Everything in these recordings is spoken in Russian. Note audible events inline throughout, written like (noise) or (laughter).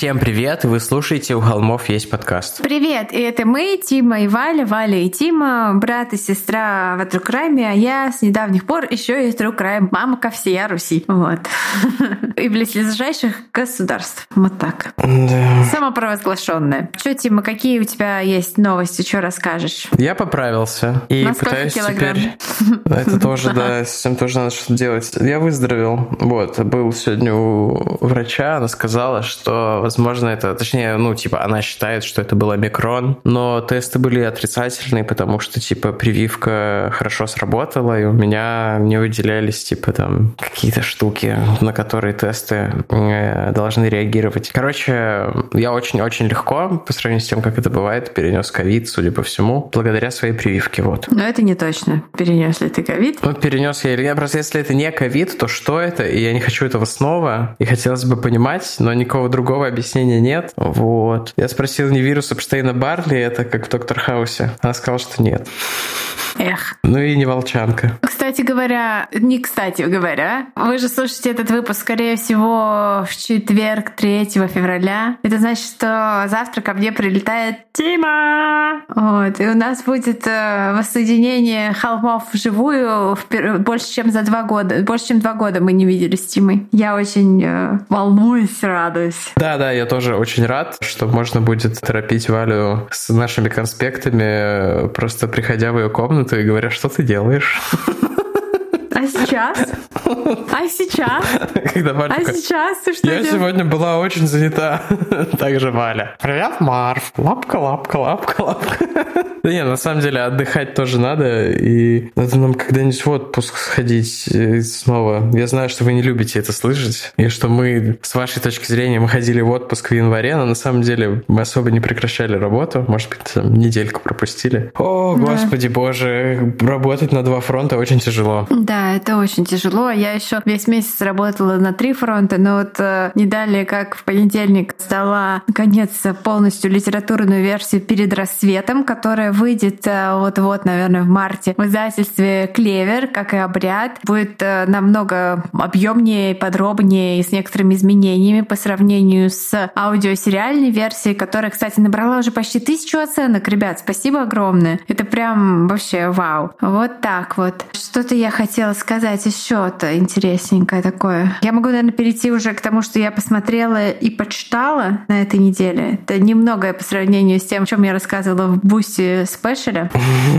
Всем привет! Вы слушаете «У холмов есть подкаст». Привет! И это мы, Тима и Валя, Валя и Тима, брат и сестра в True Crime, а я с недавних пор еще и True Crime мама ко всея Руси. Вот. (laughs) И близлежащих государств. Вот так. Да. Самопровозглашенная. Что, Тима, какие у тебя есть новости? Что расскажешь? Я поправился. И На пытаюсь килограмм? теперь... (laughs) Это тоже, да, (laughs) с этим тоже надо что-то делать. Я выздоровел. Вот, был сегодня у врача, она сказала, что, возможно, это... Точнее, ну, типа, она считает, что это был омикрон, но тесты были отрицательные, потому что, типа, прививка хорошо сработала, и у меня не выделялись, типа, там, какие-то штуки, на которые тесты э, должны реагировать. Короче, я очень-очень легко, по сравнению с тем, как это бывает, перенес ковид, судя по всему, благодаря своей прививке, вот. Но это не точно. Перенес ли ты ковид? Ну, перенес я или нет. Просто если это не ковид, то что это? И я не хочу этого снова. И хотелось бы понимать, но никакого другого объяснения нет. Вот. Я спросил не вирус Эпштейна Барли, это как в Доктор Хаусе. Она сказала, что нет. Эх. Ну и не волчанка. Кстати говоря, не кстати говоря, вы же слушаете этот выпуск, скорее всего, в четверг, 3 февраля. Это значит, что завтра ко мне прилетает Тима! Вот, и у нас будет э, воссоединение холмов вживую впер- больше, чем за два года. Больше, чем два года мы не виделись с Тимой. Я очень э, волнуюсь, радуюсь. Да, да, я тоже очень рад, что можно будет торопить Валю с нашими конспектами, просто приходя в ее комнату и говоря, что ты делаешь. А сейчас? (laughs) А сейчас? Когда Валя А сейчас ты что Я сегодня была очень занята. (laughs) Также Валя. Привет, Марв. Лапка, лапка, лапка, лапка. (laughs) Да не, на самом деле отдыхать тоже надо, и надо нам когда-нибудь в отпуск сходить э, снова. Я знаю, что вы не любите это слышать, и что мы, с вашей точки зрения, мы ходили в отпуск в январе, но на самом деле мы особо не прекращали работу, может быть, там, недельку пропустили. О, Да. господи боже, работать на два фронта очень тяжело. Да, это очень тяжело. Я еще весь месяц работала на три фронта, но вот э, не далее, как в понедельник сдала, наконец, полностью литературную версию «Перед рассветом», которая выйдет э, вот-вот, наверное, в марте в издательстве «Клевер», как и «Обряд». Будет э, намного объемнее, подробнее и с некоторыми изменениями по сравнению с аудиосериальной версией, которая, кстати, набрала уже почти тысячу оценок. Ребят, спасибо огромное. Это прям вообще вау. Вот так вот. Что-то я хотела сказать еще-то интересненькое такое. Я могу, наверное, перейти уже к тому, что я посмотрела и почитала на этой неделе. Это немногое по сравнению с тем, о чем я рассказывала в Boosty special е.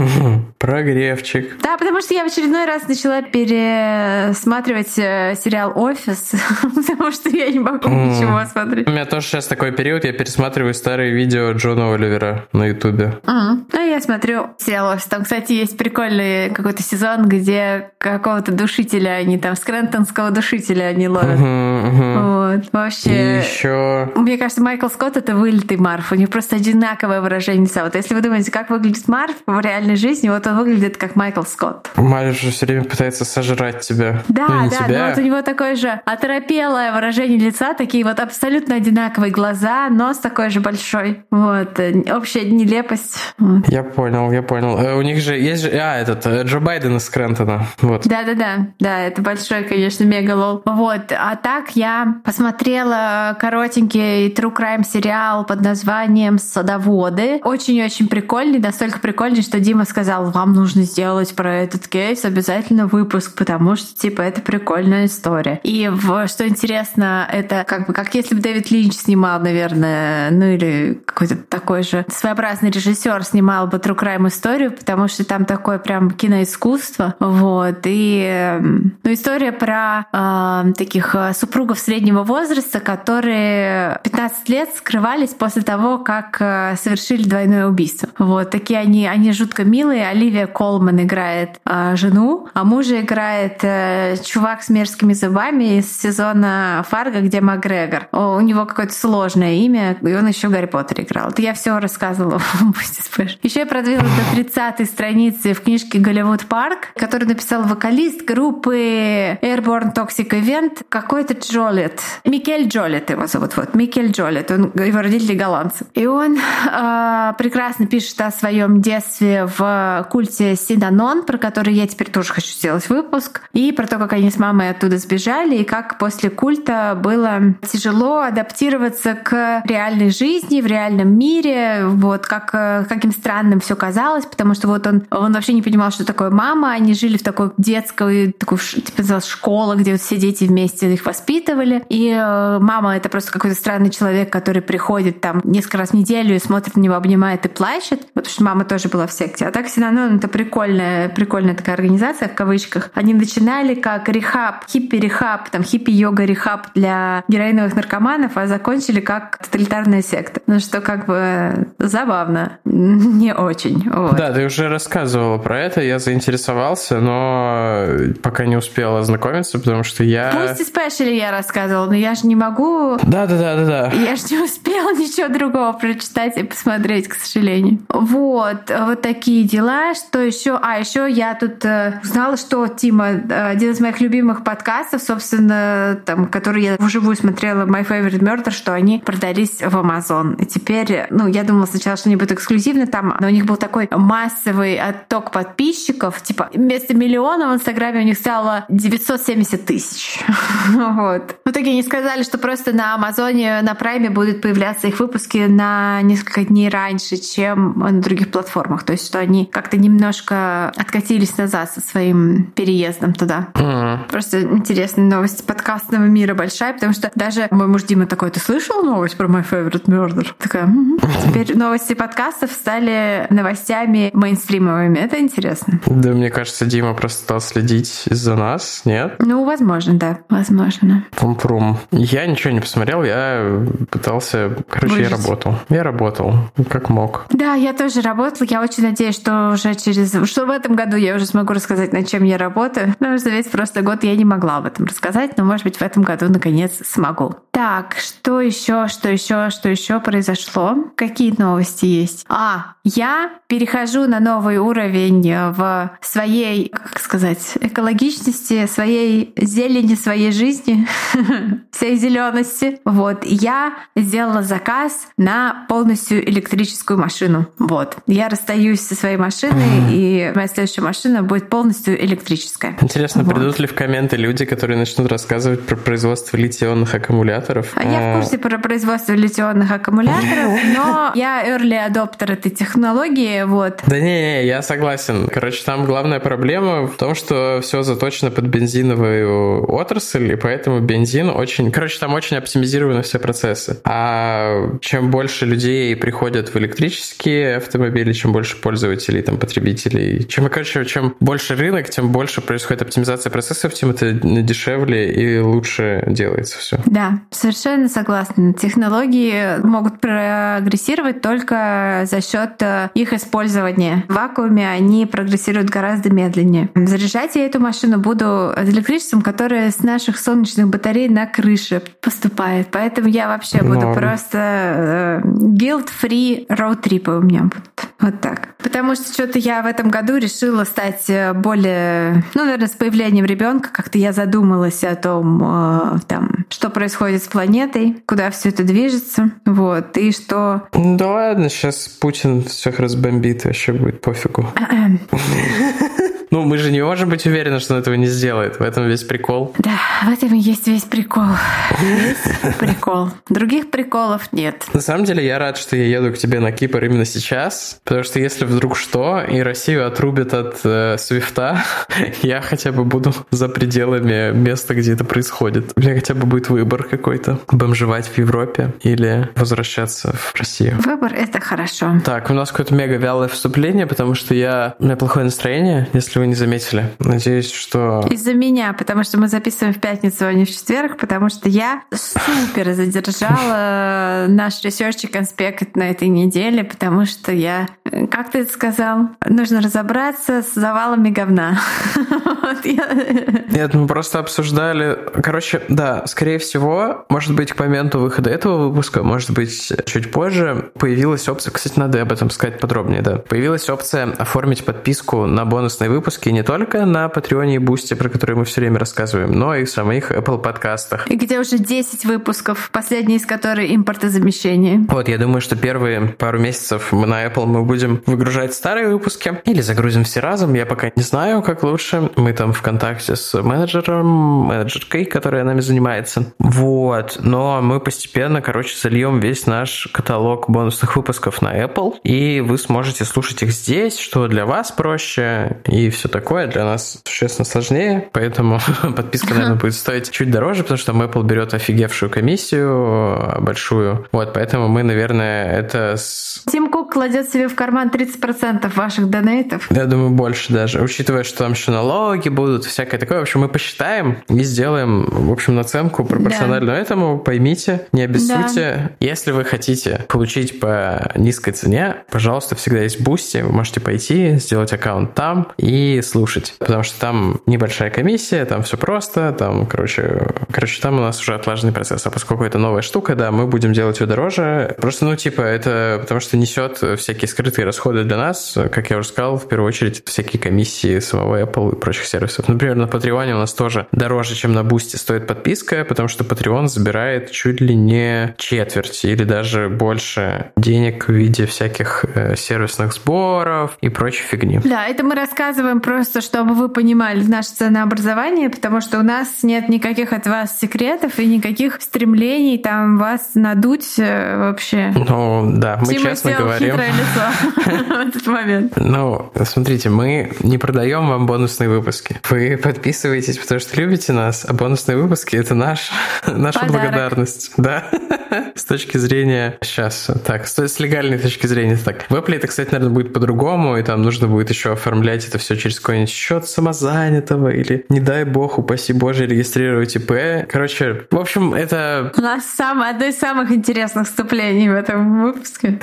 (laughs) Прогревчик. Да, потому что я в очередной раз начала пересматривать э, сериал «Офис», (laughs) потому что я не могу ничего смотреть. У меня тоже сейчас такой период, я пересматриваю старые видео Джона Оливера на Ютубе. Ну, я смотрю сериал «Офис». Там, кстати, есть прикольный какой-то сезон, где какого-то душителя они там, скрентонского душителя они ловят. Мгм, мгм. Вот, И вообще... еще... Мне кажется, Майкл Скотт — это вылитый Марф. У них просто одинаковое выражение лица. Вот если вы думаете, как выглядит Марф в реальной жизни, вот он выглядит как Майкл Скотт. Майя же все время пытается сожрать тебя. Да, ну, да, тебя. но вот у него такое же оторопелое выражение лица, такие вот абсолютно одинаковые глаза, нос такой же большой. Вот, э, общая нелепость. Вот. Я понял, я понял. Э, У них же есть же... А, этот, э, Джо Байден из Крентона. Вот. Да-да-да, да, это большой, конечно, мегалол. Вот, а так я посмотрела коротенький true crime сериал под названием «Садоводы». Очень-очень прикольный, настолько прикольный, что Дима сказал, вам нужно сделать про этот кейс обязательно выпуск, потому что, типа, это прикольная история. И в- что интересно, это как бы как если бы Дэвид Линч снимал, наверное, ну или какой-то такой же своеобразный режиссер снимал бы true crime историю, потому что там такое прям киноискусство, вот, и и ну, история про э, таких супругов среднего возраста, которые 15 лет скрывались после того, как э, совершили двойное убийство. Вот такие они, они жутко милые. Оливия Колман играет э, жену, а мужа играет э, чувак с мерзкими зубами из сезона Фарго, где Макгрегор. О, у него какое-то сложное имя, и он еще Гарри Поттер играл. Это я все рассказывала Еще я продвинулась до 30 страницы в книжке «Голливуд Парк», которую написал вокалист группы Airborne Toxic Event какой-то Джолет. Микель Джолет его зовут. Вот, Микель Джолет. Он, его родители голландцы. И он э, прекрасно пишет о своем детстве в культе Синанон, про который я теперь тоже хочу сделать выпуск, и про то, как они с мамой оттуда сбежали, и как после культа было тяжело адаптироваться к реальной жизни, в реальном мире, вот как, э, каким странным все казалось, потому что вот он, он вообще не понимал, что такое мама, они жили в такой детской, такой, типа, школа, где вот все дети вместе их воспитывали, и э, мама — это просто какой-то странный человек, который приходит там несколько раз в неделю и смотрит на него, обнимает и плачет, потому что мама тоже была в секте. А так Синанон — это прикольная, прикольная такая организация, в кавычках. Они начинали как рехаб, хиппи-рехаб, там хиппи-йога-рехаб для героиновых наркоманов, а закончили как тоталитарная секта. Ну что как бы забавно, (laughs) не очень. Вот. Да, ты уже рассказывала про это, я заинтересовался, но пока не успела ознакомиться, потому что я... Пусть и спешили я рассказывала, но я же не могу... Да, да, да, да, да. Я же не успела (laughs) ничего другого прочитать и посмотреть, к сожалению. Вот, вот такие дела. Что еще? А, еще я тут э, узнала, что Тима, э, один из моих любимых подкастов, собственно, там, который я вживую смотрела, My Favorite Murder, что они продались в Amazon. И теперь, ну, я думала сначала, что они будут эксклюзивны там, но у них был такой массовый отток подписчиков, типа вместо миллиона в Инстаграме у них стало 970 тысяч. (laughs) вот. В итоге они сказали, что просто на Амазоне, на Прайме будут появляться их выпуски на несколько дней раньше, чем на других платформах. То есть, что они как-то немножко откатились назад со своим переездом туда. Mm-hmm. Просто интересная новость подкастного мира большая, потому что даже мой муж Дима такой, ты слышал новость про My Favorite Murder? Такая, mm-hmm. теперь новости подкастов стали новостями мейнстримовыми. Это интересно. Да, мне кажется, Дима просто следить за нас, нет? Ну, возможно, да, возможно. Пум-прум. Я ничего не посмотрел, я пытался... Короче, Выжить. я работал. Я работал, как мог. Да, я тоже работала. Я очень надеюсь, что уже через... Что в этом году я уже смогу рассказать, над чем я работаю. Потому что весь прошлый год я не могла об этом рассказать, но, может быть, в этом году наконец смогу. Так, что еще, что еще, что еще произошло? Какие новости есть? А, я перехожу на новый уровень в своей, как сказать, экологичности, своей зелени, своей жизни, (laughs) всей зелености. Вот, я сделала заказ на полностью электрическую машину. Вот, я расстаюсь со своей машиной, и моя следующая машина будет полностью электрическая. Интересно, вот. придут ли в комменты люди, которые начнут рассказывать про производство литионных аккумуляторов? А я в курсе про производство литионных аккумуляторов, (laughs) но я early adopter этой технологии, вот. Да не, не, я согласен. Короче, там главная проблема в том, что все заточено под бензиновую отрасль, и поэтому бензин очень... Короче, там очень оптимизированы все процессы. А чем больше людей приходят в электрические автомобили, чем больше пользователей, там, потребителей, чем, короче, чем больше рынок, тем больше происходит оптимизация процессов, тем это дешевле и лучше делается все. Да, совершенно согласна. Технологии могут прогрессировать только за счет э, их использования. В вакууме они прогрессируют гораздо медленнее. Я эту машину буду электричеством, которое с наших солнечных батарей на крыше поступает. Поэтому я вообще буду Норм. просто э, guilt-free роуд-трипы у меня будут. Вот так. Потому что что-то я в этом году решила стать э, более, ну, наверное, с появлением ребенка как-то я задумалась о том, э, там, что происходит с планетой, куда все это движется, вот, и что... Да ладно, сейчас Путин всех разбомбит, вообще будет пофигу. Ну, мы же не можем быть уверены, что он этого не сделает. В этом весь прикол. Да, в этом есть весь прикол. Весь прикол. Других приколов нет. На самом деле, я рад, что я еду к тебе на Кипр именно сейчас, потому что если вдруг что, и Россию отрубят от э, Свифта, (laughs) я хотя бы буду за пределами места, где это происходит. У меня хотя бы будет выбор какой-то. Бомжевать в Европе или возвращаться в Россию. Выбор — это хорошо. Так, у нас какое-то мега вялое вступление, потому что я... У меня плохое настроение, если вы не заметили. Надеюсь, что... Из-за меня, потому что мы записываем в пятницу, а не в четверг, потому что я супер задержала (laughs) наш research и конспект на этой неделе, потому что я, как ты это сказал, нужно разобраться с завалами говна. (laughs) Нет, мы просто обсуждали... Короче, да, скорее всего, может быть, к моменту выхода этого выпуска, может быть, чуть позже, появилась опция... Кстати, надо об этом сказать подробнее, да. Появилась опция оформить подписку на бонусные выпуски не только на Patreon е и Boosty, про которые мы все время рассказываем, но и в самих Apple подкастах. И где уже 10 выпусков, последний из которых импортозамещение. Вот, я думаю, что первые пару месяцев мы на Apple мы будем выгружать старые выпуски или загрузим все разом, я пока не знаю, как лучше. Мы там в контакте с менеджером, менеджеркой, которая нами занимается. Вот, но мы постепенно, короче, зальем весь наш каталог бонусных выпусков на Apple, и вы сможете слушать их здесь, что для вас проще, и все такое. Для нас существенно сложнее, поэтому (laughs) подписка, наверное, будет стоить чуть дороже, потому что Apple берет офигевшую комиссию большую. Вот, поэтому мы, наверное, это с... Тим Кук кладет себе в карман 30% ваших донейтов. Я думаю, больше даже, учитывая, что там еще налоги будут, всякое такое. В общем, мы посчитаем и сделаем, в общем, наценку пропорциональную да. этому. Поймите, не обессудьте. Да. Если вы хотите получить по низкой цене, пожалуйста, всегда есть Бусти. Вы можете пойти, сделать аккаунт там и слушать. Потому что там небольшая комиссия, там все просто, там, короче, короче, там у нас уже отлаженный процесс. А поскольку это новая штука, да, мы будем делать ее дороже. Просто, ну, типа, это потому что несет всякие скрытые расходы для нас. Как я уже сказал, в первую очередь, всякие комиссии самого Apple и прочих сервисов. Например, на Patreon у нас тоже дороже, чем на Boosty стоит подписка, потому что Patreon забирает чуть ли не четверть или даже больше денег в виде всяких э, сервисных сборов и прочей фигни. Да, это мы рассказываем просто, чтобы вы понимали наше ценообразование, потому что у нас нет никаких от вас секретов и никаких стремлений там вас надуть э, вообще. Ну, да, мы Тима честно говорим. лицо (laughs) в этот момент. Ну, смотрите, мы не продаем вам бонусные выпуски. Вы подписываетесь, потому что любите нас, а бонусные выпуски — это наш, (laughs) наша благодарность. Да. (laughs) С точки зрения... Сейчас, так, с легальной точки зрения. Так, в Apple это, кстати, наверное, будет по-другому, и там нужно будет еще оформлять это все через какой-нибудь счет самозанятого или, не дай бог, упаси боже, регистрировать ИП. Короче, в общем, это... У нас самое, одно из самых интересных вступлений в этом выпуске.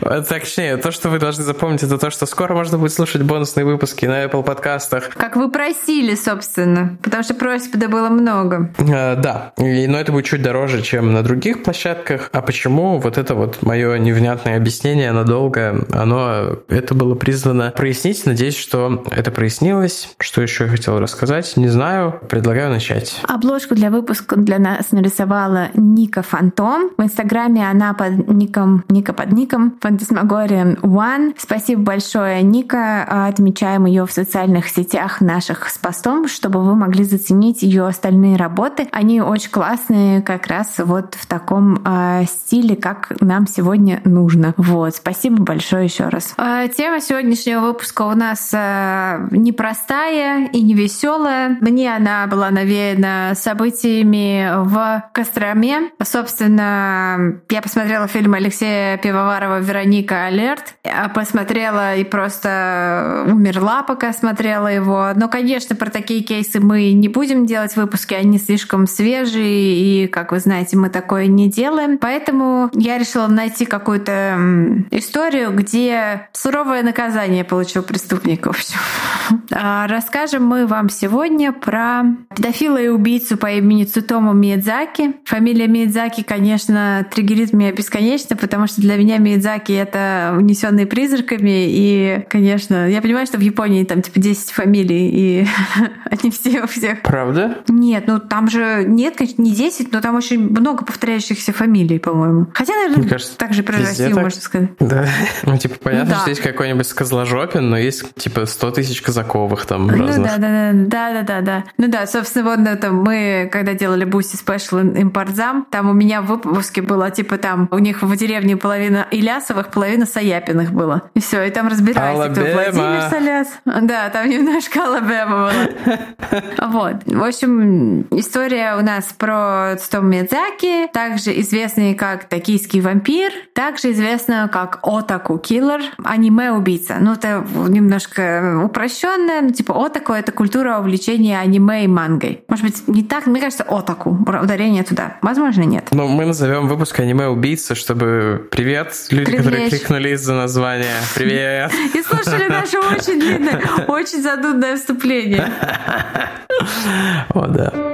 (laughs) Точнее, то, что вы должны запомнить, это то, что скоро можно будет слушать бонусные выпуски на Apple подкастах. Как вы просили, собственно, потому что просьб да было много. А, да, но это будет чуть дороже, чем на других площадках. А почему? Вот это вот мое невнятное объяснение надолго, оно, это было призвано прояснить. Надеюсь, что это прояснилось. Что еще я хотел рассказать? Не знаю. Предлагаю начать. Обложку для выпуска для нас нарисовала Ника Фантом. В Инстаграме она под ником, Ника под ником Phantasmagorian One. Спасибо большое, Ника. Отмечаем ее в социальных сетях наших с постом, чтобы вы могли заценить ее остальные работы. Они очень классные, как раз вот в таком э, стиле, как нам сегодня нужно. Вот, спасибо большое еще раз. Э, тема сегодняшнего выпуска у нас э, непростая и не веселая. Мне она была навеяна событиями в Костроме. Собственно, я посмотрела фильм Алексея Пивоварова «Вероника Алерт». Посмотрела и просто умерла, пока смотрела его. Но, конечно, про такие кейсы мы не будем делать выпуски, они слишком свежие, и, как вы знаете, мы такое не делаем. Поэтому я решила найти какую-то историю, где суровое наказание получил преступник, в общем. А, расскажем мы вам сегодня про педофила и убийцу по имени Цутому Миядзаки. Фамилия Миядзаки, конечно, триггерит меня бесконечно, потому что для меня Миядзаки — это унесенные призраками, и, конечно, я понимаю, что в Японии там типа 10 фамилий, и (laughs) они все у всех. Правда? Нет, ну там же нет, конечно, не 10, но там очень много повторяющихся фамилий, по-моему. Хотя, наверное, Мне кажется, так же про Россию так... можно сказать. Да. (laughs) Ну, типа, понятно, ну, да. что есть какой-нибудь сказложопин, но есть, типа, 100 тысяч казаковых там ну, разных. да, да, да, да, да, да, да. Ну да, собственно, вот это мы, когда делали Boosty Special импортзам, там у меня в выпуске было, типа, там у них в деревне половина Илясовых, половина Саяпиных было. И все, и там разбирались, кто Владимир Соляс. Да, там немножко Алабама было. (laughs) Вот. В общем, история у нас про Цутому Мидзаки, также известный как Токийский вампир, также известно как Отаку Киллер, аниме-убийца. Ну, это немножко такая упрощенная, ну типа отаку — это культура увлечения аниме и мангой. Может быть, не так, мне кажется, отаку, ударение туда. Возможно, нет. Ну, мы назовем выпуск аниме-убийца, чтобы... Привет, люди, Привет. которые кликнули из-за названия. Привет! И слушали наше очень длинное, очень задудное вступление. (laughs) О, да.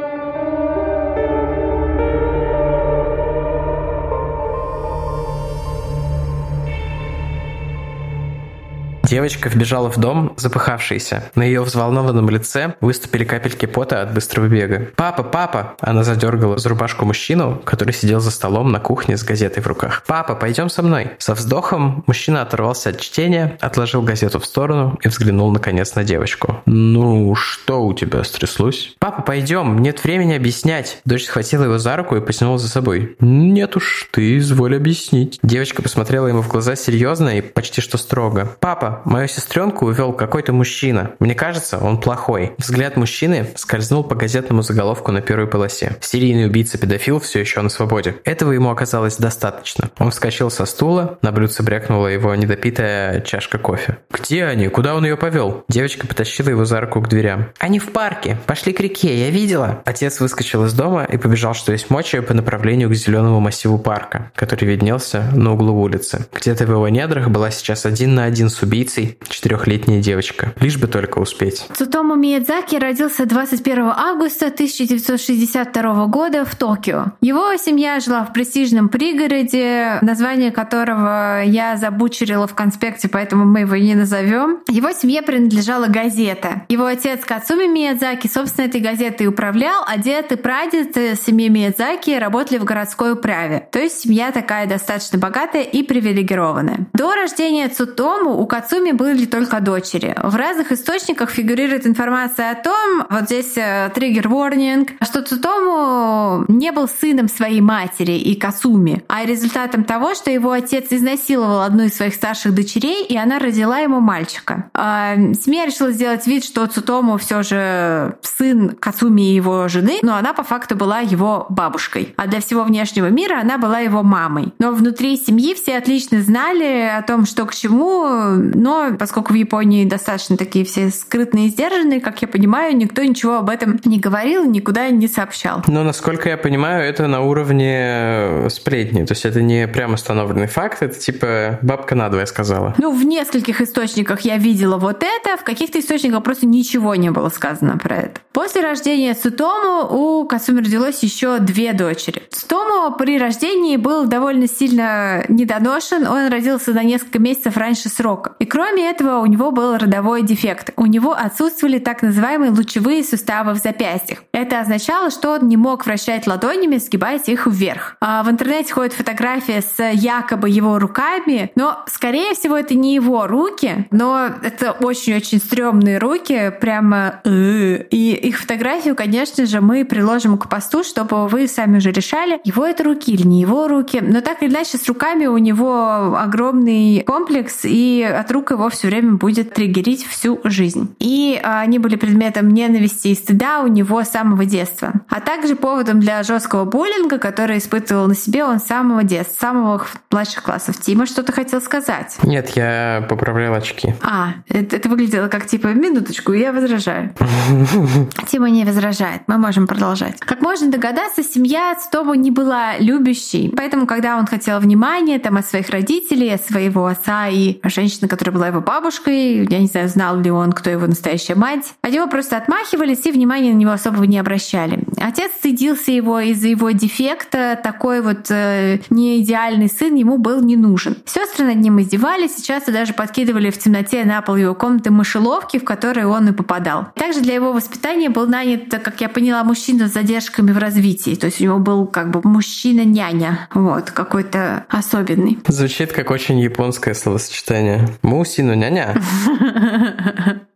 Девочка вбежала в дом, запыхавшаяся. На ее взволнованном лице выступили капельки пота от быстрого бега. «Папа, папа!» Она задергала за рубашку мужчину, который сидел за столом на кухне с газетой в руках. «Папа, пойдем со мной!» Со вздохом мужчина оторвался от чтения, отложил газету в сторону и взглянул наконец на девочку. «Ну, что у тебя стряслось?» «Папа, пойдем! Нет времени объяснять!» Дочь схватила его за руку и потянула за собой. «Нет уж, ты изволь объяснить». Девочка посмотрела ему в глаза серьезно и почти что строго. «Папа, мою сестренку увел какой-то мужчина. Мне кажется, он плохой. Взгляд мужчины скользнул по газетному заголовку на первой полосе. Серийный убийца-педофил все еще на свободе. Этого ему оказалось достаточно. Он вскочил со стула, на блюдце брякнула его недопитая чашка кофе. «Где они? Куда он ее повел?» Девочка потащила его за руку к дверям. «Они в парке. Пошли к реке. Я видела». Отец выскочил из дома и побежал, что есть мочи, по направлению к зеленому массиву парка, который виднелся на углу улицы. Где-то в его недрах была сейчас один на один с убийцей убийцей четырехлетняя девочка. Лишь бы только успеть. Цутому Миядзаки родился 21 августа 1962 года в Токио. Его семья жила в престижном пригороде, название которого я забучерила в конспекте, поэтому мы его не назовем. Его семье принадлежала газета. Его отец Кацуми Миядзаки, собственно, этой газетой управлял, а дед и прадед семьи Миядзаки работали в городской управе. То есть семья такая достаточно богатая и привилегированная. До рождения Цутому у Кацуми Цутоми были только дочери. В разных источниках фигурирует информация о том, вот здесь э, триггер ворнинг, что Цутому не был сыном своей матери и Касуми, а результатом того, что его отец изнасиловал одну из своих старших дочерей, и она родила ему мальчика. А семья решила сделать вид, что Цутому все же сын Касуми и его жены, но она по факту была его бабушкой. А для всего внешнего мира она была его мамой. Но внутри семьи все отлично знали о том, что к чему, но поскольку в Японии достаточно такие все скрытные и сдержанные, как я понимаю, никто ничего об этом не говорил, никуда не сообщал. Но, насколько я понимаю, это на уровне э, сплетни, то есть это не прямо установленный факт, это типа бабка надвое сказала. Ну, в нескольких источниках я видела вот это, в каких-то источниках просто ничего не было сказано про это. После рождения Цутому у Касуми родилось еще две дочери. Цутому при рождении был довольно сильно недоношен, он родился на несколько месяцев раньше срока. И кроме Кроме этого, у него был родовой дефект. У него отсутствовали так называемые лучевые суставы в запястьях. Это означало, что он не мог вращать ладонями, сгибать их вверх. А в интернете ходит фотография с якобы его руками, но, скорее всего, это не его руки, но это очень-очень стрёмные руки, прямо... Э. И их фотографию, конечно же, мы приложим к посту, чтобы вы сами уже решали, его это руки или не его руки. Но так или иначе, с руками у него огромный комплекс, и от рук его его все время будет триггерить всю жизнь. И а, они были предметом ненависти и стыда у него с самого детства. А также поводом для жесткого буллинга, который испытывал на себе он с самого детства, с самых младших классов. Тима что-то хотел сказать? Нет, я поправлял очки. А, это, это выглядело как типа минуточку, я возражаю. (laughs) Тима не возражает, мы можем продолжать. Как можно догадаться, семья Цтому не была любящей, поэтому, когда он хотел внимания там от своих родителей, от своего отца и женщины, которая была его бабушкой, я не знаю, знал ли он, кто его настоящая мать. От него просто отмахивались и внимания на него особого не обращали. Отец стыдился его из-за его дефекта, такой вот э, неидеальный сын ему был не нужен. Сестры над ним издевались, часто даже подкидывали в темноте на пол его комнаты мышеловки, в которые он и попадал. Также для его воспитания был нанят, как я поняла, мужчина с задержками в развитии. То есть у него был как бы мужчина-няня. Вот, какой-то особенный. Звучит как очень японское словосочетание. ausį, nu ne, ne. (laughs)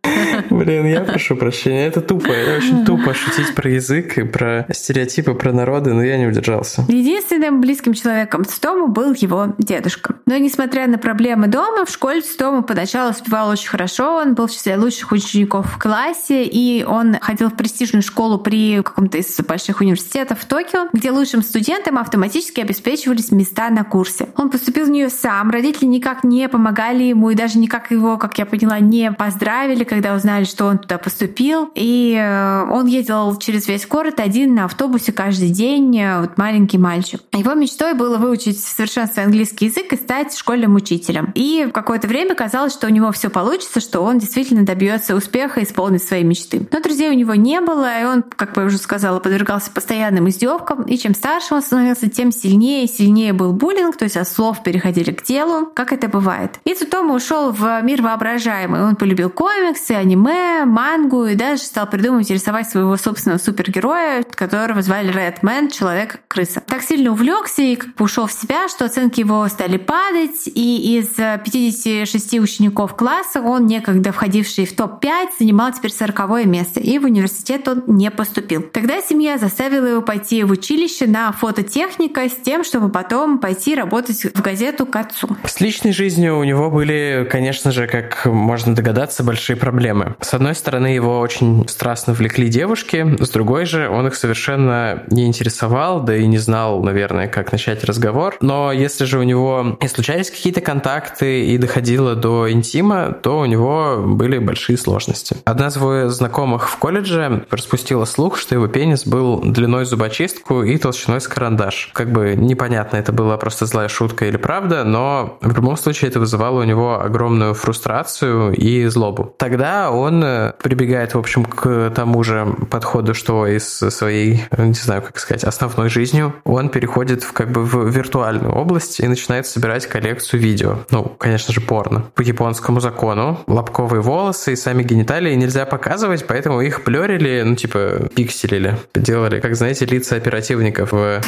Блин, я прошу прощения, это тупо. Это очень тупо шутить про язык и про стереотипы, про народы, но я не удержался. Единственным близким человеком Цитому был его дедушка. Но несмотря на проблемы дома, в школе Цитому поначалу успевал очень хорошо. Он был в числе лучших учеников в классе, и он ходил в престижную школу при каком-то из больших университетов в Токио, где лучшим студентам автоматически обеспечивались места на курсе. Он поступил в нее сам, родители никак не помогали ему и даже никак его, как я поняла, не поздравили, когда узнали, что он туда поступил. И э, он ездил через весь город один на автобусе каждый день, э, вот маленький мальчик. Его мечтой было выучить в совершенстве английский язык и стать школьным учителем. И в какое-то время казалось, что у него все получится, что он действительно добьется успеха и исполнит свои мечты. Но друзей у него не было, и он, как я уже сказала, подвергался постоянным издевкам. И чем старше он становился, тем сильнее и сильнее был буллинг, то есть от слов переходили к делу, как это бывает. И Цутома ушел в мир воображаемый. Он полюбил комиксы, аниме, мангу и даже стал придумывать и рисовать своего собственного супергероя, которого звали Редмен, человек-крыса. Так сильно увлекся и как бы ушел в себя, что оценки его стали падать, и из 56 учеников класса он, некогда входивший в топ-5, занимал теперь 40 место, и в университет он не поступил. Тогда семья заставила его пойти в училище на фототехника с тем, чтобы потом пойти работать в газету к отцу. С личной жизнью у него были, конечно же, как можно догадаться, большие проблемы. С одной стороны, его очень страстно влекли девушки, с другой же он их совершенно не интересовал, да и не знал, наверное, как начать разговор. Но если же у него и случались какие-то контакты и доходило до интима, то у него были большие сложности. Одна из его знакомых в колледже распустила слух, что его пенис был длиной зубочистку и толщиной с карандаш. Как бы непонятно, это была просто злая шутка или правда, но в любом случае это вызывало у него огромную фрустрацию и злобу. Тогда он э, прибегает, в общем, к тому же подходу, что из своей, не знаю, как сказать, основной жизнью, он переходит в как бы в виртуальную область и начинает собирать коллекцию видео. Ну, конечно же, порно. По японскому закону лобковые волосы и сами гениталии нельзя показывать, поэтому их блерили, ну, типа, пикселили. Делали, как знаете, лица оперативников в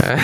э,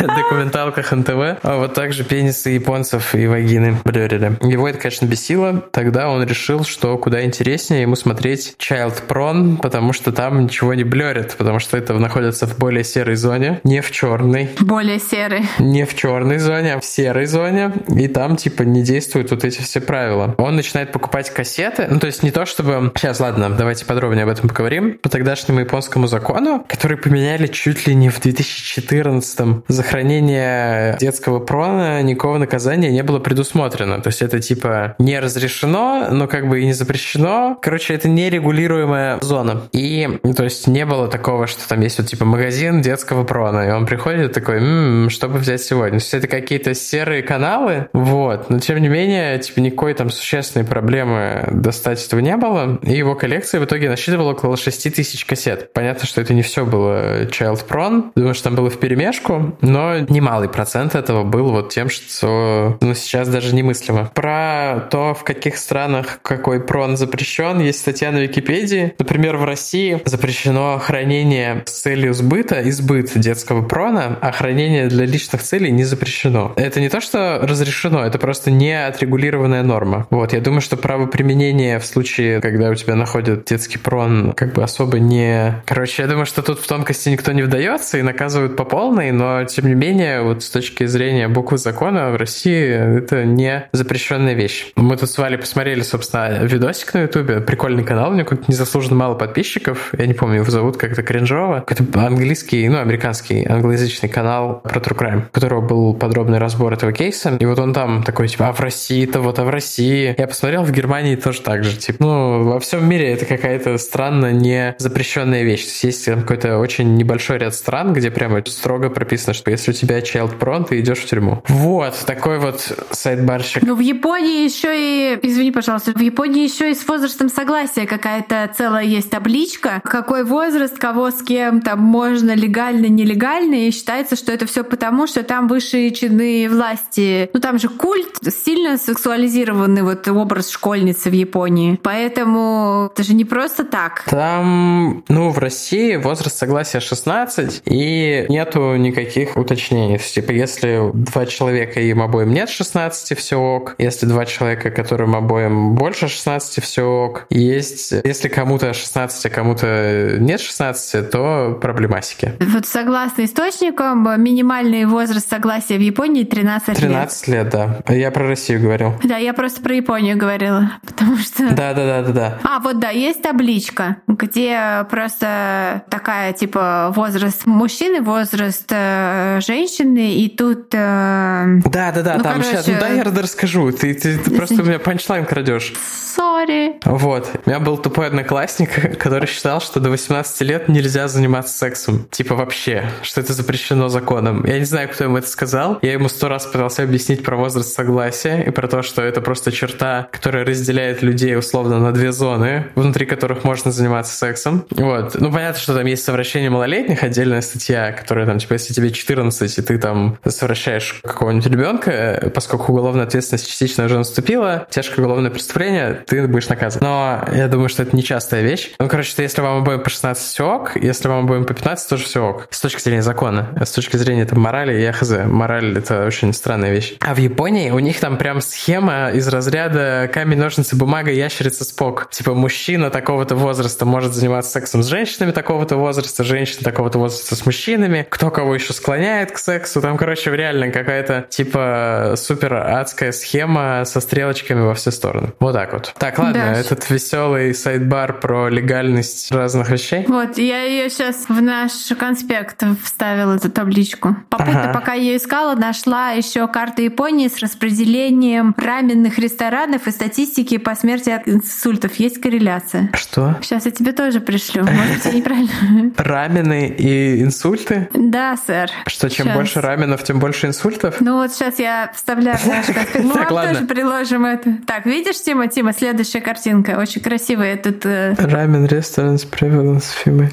(laughs) документалках НТВ. А вот также пенисы японцев и вагины блерили. Его это, конечно, бесило. Тогда он решил, что куда интереснее ему смотреть Child Pron, потому что там ничего не блерит, потому что это находится в более серой зоне, не в черной. Более серой. Не в черной зоне, а в серой зоне. И там, типа, не действуют вот эти все правила. Он начинает покупать кассеты. Ну, то есть не то, чтобы... Сейчас, ладно, давайте подробнее об этом поговорим. По тогдашнему японскому закону, который поменяли чуть ли не в 2014-м, за хранение детского прона никакого наказания не было предусмотрено. То есть это, типа, не разрешено, но как бы и не запрещено. Короче, это нерегулируемая зона. И, ну, то есть не было такого, что там есть вот, типа, магазин детского прона, и он приходит такой, м-м, что бы взять сегодня? То есть это какие-то серые каналы, вот. Но, тем не менее, типа, никакой там существенной проблемы достать этого не было. И его коллекция в итоге насчитывала около 6 тысяч кассет. Понятно, что это не все было Child Pron. Думаю, что там было в перемешку, но немалый процент этого был вот тем, что ну, сейчас даже немыслимо. Про то, в каких странах какой прон запрещен, есть статья на Википедии. Например, в России запрещено хранение с целью сбыта, избыт детского прона, а хранение для личных целей не запрещено. Это не то, что разрешено, это просто не отрегулированная норма. Вот, я думаю, что право применения в случае, когда у тебя находят детский прон, как бы особо не... Короче, я думаю, что тут в тонкости никто не вдается и наказывают по полной, но тем не менее, вот с точки зрения буквы закона в России это не запрещенная вещь. Мы тут с Валей посмотрели, собственно, видосик на Ютубе. Прикольный канал, у него как незаслуженно мало подписчиков. Я не помню, его зовут как-то кринжово. Какой-то английский, ну, американский, англоязычный канал про True Crime, у которого был подробный разбор этого кейса. И вот он там такой, типа, а в России-то вот, а в России. Я посмотрел, в Германии тоже так же. Типа, ну, во всем мире это какая-то странно не запрещенная вещь. То есть есть какой-то очень небольшой ряд стран, где прямо строго прописано, что если у тебя child prone, ты идешь в тюрьму. Вот, такой вот сайт-барщик. Ну, в Японии еще и, извини, пожалуйста, в Японии еще и с возрастом согласия какая-то целая есть табличка, какой возраст, кого с кем там можно легально, нелегально, и считается, что это все потому, что там высшие чины власти. Ну, там же культ, сильно сексуализированный вот образ школьницы в Японии. Поэтому это же не просто так. Там, ну, в России возраст согласия 16, и нету никаких уточнений. Типа, если два человека, им обоим нет 16, все ок. Если два человека, которым обоим больше 16 все ок. Есть, если кому-то 16, а кому-то нет 16, то проблемасики. Вот согласно источникам, минимальный возраст согласия в Японии 13 лет. 13 лет, да. Я про Россию говорил. Да, я просто про Японию говорила, (laughs) потому что... Да, да, да, да, да. А, вот да, есть табличка, где просто такая, типа, возраст мужчины, возраст э, женщины, и тут... Э, да, да, да, ну, там короче... сейчас... Ну да, я расскажу. Ты, ты, ты просто у меня punchline крадешь. Sorry. Вот. У меня был тупой одноклассник, (laughs) который считал, что до 18 лет нельзя заниматься сексом. Типа вообще, что это запрещено законом. Я не знаю, кто ему это сказал. Я ему сто раз пытался объяснить про возраст согласия и про то, что это просто черта, которая разделяет людей условно на две зоны, внутри которых можно заниматься сексом. Вот. Ну, понятно, что там есть совращение малолетних, отдельная статья, которая там, типа, если тебе 14, и ты там совращаешь какого-нибудь ребенка, поскольку уголовная ответственность частично уже наступила, тяжкое уголовное преступление, ты будешь наказан. Но я думаю, что это нечастая вещь. Ну, короче, что если вам обоим по 16 все ок, если вам обоим по 15, тоже все ок. С точки зрения закона. А с точки зрения там, морали, я хз. Мораль — это очень странная вещь. А в Японии у них там прям схема из разряда камень, ножницы, бумага, ящерица, спок. Типа мужчина такого-то возраста может заниматься сексом с женщинами такого-то возраста, женщина такого-то возраста с мужчинами, кто кого еще склоняет к сексу. Там, короче, реально какая-то типа супер адская схема со стрелочками во все стороны. Вот так вот. Так, ладно, да. этот веселый сайт-бар про легальность разных вещей. Вот, я ее сейчас в наш конспект вставила, эту табличку. Попутно, ага. пока я ее искала, нашла еще карту Японии с распределением раменных ресторанов и статистики по смерти от инсультов. Есть корреляция. Что? Сейчас я тебе тоже пришлю. Может быть, я (laughs) неправильно. Рамены и инсульты? Да, сэр. Что, чем сейчас. больше раменов, тем больше инсультов? Ну вот сейчас я вставляю в наш конспект. Мы (laughs) вам тоже приложим это. Так, видишь, Тима, Тима, следующая картинка. Очень красивый этот... Э, Рамен Restaurants Prevalence Female.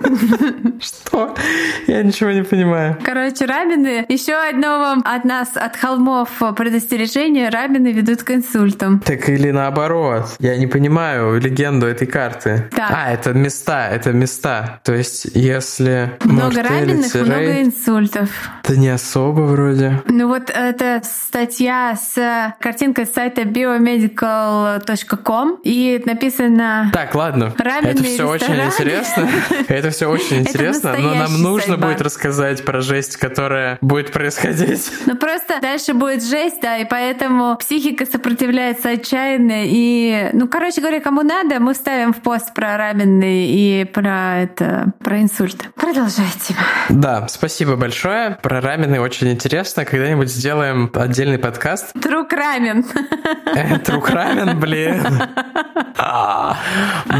(laughs) Что? Я ничего не понимаю. Короче, рабины. Еще одно вам от нас, от холмов предостережение. Рабины ведут к инсультам. Так или наоборот. Я не понимаю легенду этой карты. Так. А, это места, это места. То есть, если... Много рабиных, много инсультов. Да не особо вроде. Ну вот это статья с картинкой с сайта biomedical.com и написано... Так, ладно. Это все очень интересно. (laughs) Это все очень интересно, но нам нужно будет рассказать про жесть, которая будет происходить. (laughs) Ну просто дальше будет жесть, да, и поэтому психика сопротивляется отчаянно. И, ну, короче говоря, кому надо, мы ставим в пост про раменный и про это, про инсульт. Продолжайте. Да, спасибо большое. Про раменный очень интересно. Когда-нибудь сделаем отдельный подкаст. Трук рамен. Трук рамен, блин. (laughs) А,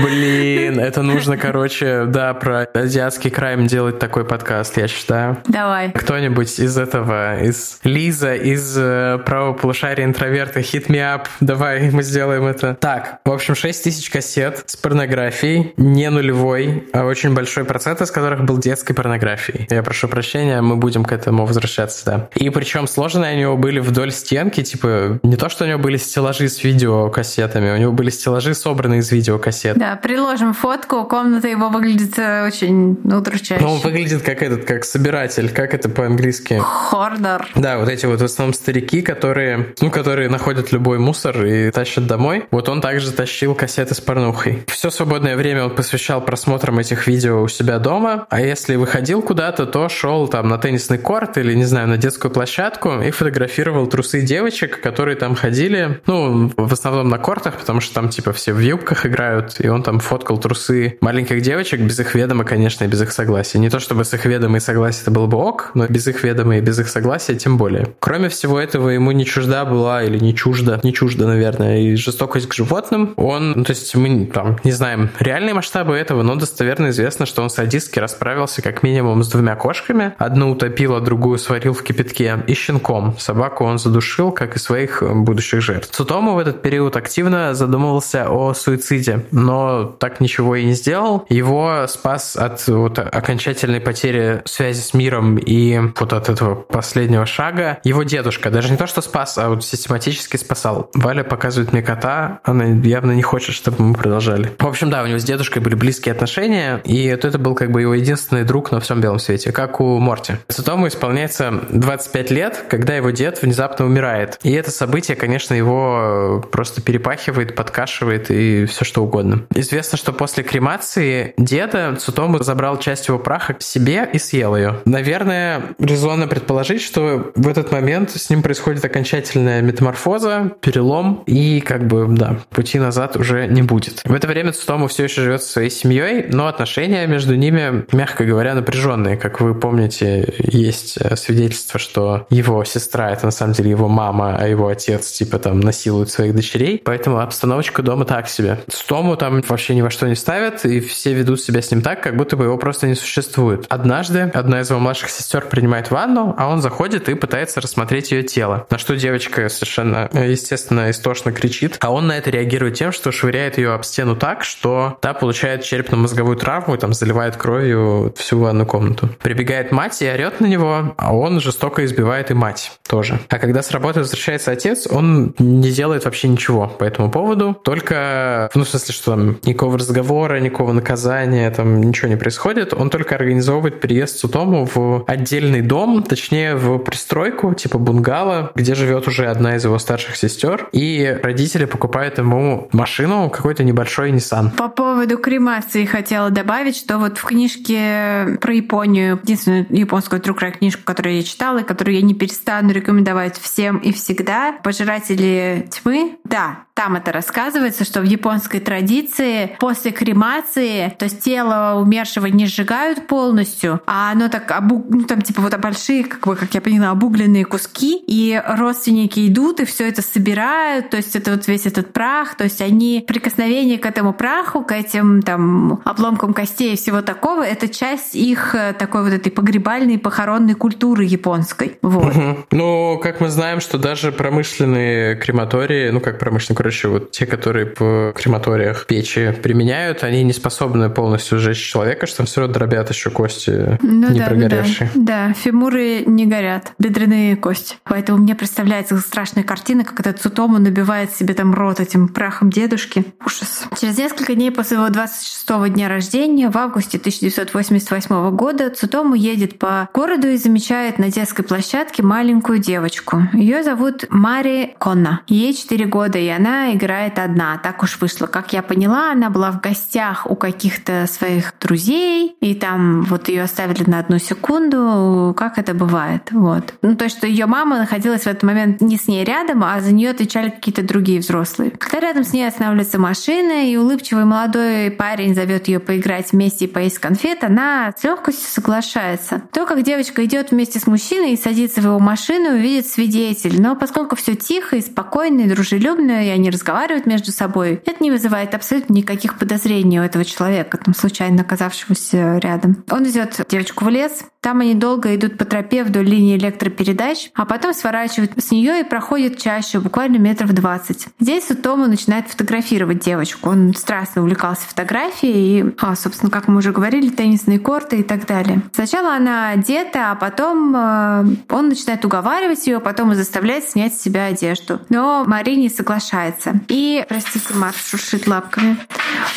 блин, это нужно, короче, да, про азиатский крайм делать такой подкаст, я считаю. Давай. Кто-нибудь из этого, из Лиза, из э, правополушария интроверта, hit me up, давай мы сделаем это. Так, в общем, 6 тысяч кассет с порнографией, не нулевой, а очень большой процент из которых был детской порнографией. Я прошу прощения, мы будем к этому возвращаться, да. И причем сложные у него были вдоль стенки, типа, не то, что у него были стеллажи с видеокассетами, у него были стеллажи, собранные из видеокассет. Да, приложим фотку, комната его выглядит э, очень удручающе. Ну, он выглядит как этот, как собиратель, как это по-английски? Хордер. Да, вот эти вот в основном старики, которые, ну, которые находят любой мусор и тащат домой. Вот он также тащил кассеты с порнухой. Все свободное время он посвящал просмотрам этих видео у себя дома, а если выходил куда-то, то шел там на теннисный корт или, не знаю, на детскую площадку и фотографировал трусы девочек, которые там ходили, ну, в основном на кортах, потому что там, типа, все в юбках играют, и он там фоткал трусы маленьких девочек без их ведома, конечно, и без их согласия. Не то чтобы с их ведома и согласия это было бы ок, но без их ведома и без их согласия тем более. Кроме всего этого, ему не чужда была, или не чужда, не чужда, наверное, и жестокость к животным. Он, ну, то есть мы там не знаем реальные масштабы этого, но достоверно известно, что он садистски расправился как минимум с двумя кошками. Одну утопил, а другую сварил в кипятке. И щенком. Собаку он задушил, как и своих будущих жертв. Цутому в этот период активно задумывался о суициде, но так ничего и не сделал. Его спас от вот окончательной потери связи с миром и вот от этого последнего шага его дедушка. Даже не то, что спас, а вот систематически спасал. Валя показывает мне кота, она явно не хочет, чтобы мы продолжали. В общем, да, у него с дедушкой были близкие отношения, и вот это был как бы его единственный друг на всем белом свете, как у Морти. Цитому исполняется 25 лет, когда его дед внезапно умирает. И это событие, конечно, его просто перепахивает, подкашивает и все что угодно. Известно, что после кремации деда Цутому забрал часть его праха к себе и съел ее. Наверное, резонно предположить, что в этот момент с ним происходит окончательная метаморфоза, перелом, и как бы, да, пути назад уже не будет. В это время Цутому все еще живет со своей семьей, но отношения между ними, мягко говоря, напряженные. Как вы помните, есть свидетельство, что его сестра — это на самом деле его мама, а его отец типа там насилует своих дочерей. Поэтому обстановочка дома так себе. Цутому там вообще ни во что не ставят, и все ведут себя с ним так, как будто бы его просто не существует. Однажды одна из его младших сестер принимает ванну, а он заходит и пытается рассмотреть ее тело. На что девочка совершенно, естественно, истошно кричит, а он на это реагирует тем, что швыряет ее об стену так, что та получает черепно-мозговую травму и там заливает кровью всю ванную комнату. Прибегает мать и орет на него, а он жестоко избивает и мать тоже. А когда с работы возвращается отец, он не делает вообще ничего по этому поводу, только, ну, в смысле, что там никакого разговора, никакого наказания, там ничего не происходит, он только организовывает переезд Сутому в отдельный дом, точнее, в пристройку, типа бунгало, где живет уже одна из его старших сестер, и родители покупают ему машину, какой-то небольшой Nissan. По поводу кремации хотела добавить, что вот в книжке про Японию, единственную японскую true книжку, которую я читала, и которую я не перестану рекомендовать всем и всегда, «Пожиратели тьмы», да, там это рассказывается, что в японской традиции после кремации, то есть тело умершего не сжигают полностью, а оно так, обу... ну там типа вот большие, как бы, как я поняла, обугленные куски, и родственники идут и все это собирают, то есть это вот весь этот прах, то есть они прикосновение к этому праху, к этим там обломкам костей и всего такого, это часть их э, такой вот этой погребальной похоронной культуры японской. Вот. Угу. Ну, как мы знаем, что даже промышленные крематории, ну как промышленные, короче, вот те, которые в крематориях печи применяют, они не способны полностью сжечь человека, что все равно дробят еще кости ну, не да, прогоревшие. Да, да, фемуры не горят, бедренные кости. Поэтому мне представляется страшная картина, как этот Цутому набивает себе там рот этим прахом дедушки. Ужас. Через несколько дней после его 26-го дня рождения, в августе 1988 года, Цутому едет по городу и замечает на детской площадке маленькую девочку. Ее зовут Мари Конна. Ей 4 года, и она играет одна. Так уж вышло. Как я поняла, она была в гостях у каких-то своих друзей, и там вот ее оставили на одну секунду, как это бывает. Вот. Ну, то, что ее мама находилась в этот момент не с ней рядом, а за нее отвечали какие-то другие взрослые. Когда рядом с ней останавливается машина, и улыбчивый молодой парень зовет ее поиграть вместе и поесть конфет, она с легкостью соглашается. То, как девочка идет вместе с мужчиной и садится в его машину, увидит свидетель. Но поскольку все тихо и спокойно, и дружелюбно, и они разговаривают между собой, это не вызывает абсолютно никаких подозрений у этого человека, там, случайно оказавшегося рядом. Он везет девочку в лес, там они долго идут по тропе вдоль линии электропередач, а потом сворачивают с нее и проходят чаще, буквально метров 20. Здесь Тома начинает фотографировать девочку. Он страстно увлекался фотографией и, а, собственно, как мы уже говорили, теннисные корты и так далее. Сначала она одета, а потом э, он начинает уговаривать ее, потом и заставляет снять с себя одежду. Но Мари не соглашается. И, простите, Марш шуршит лапками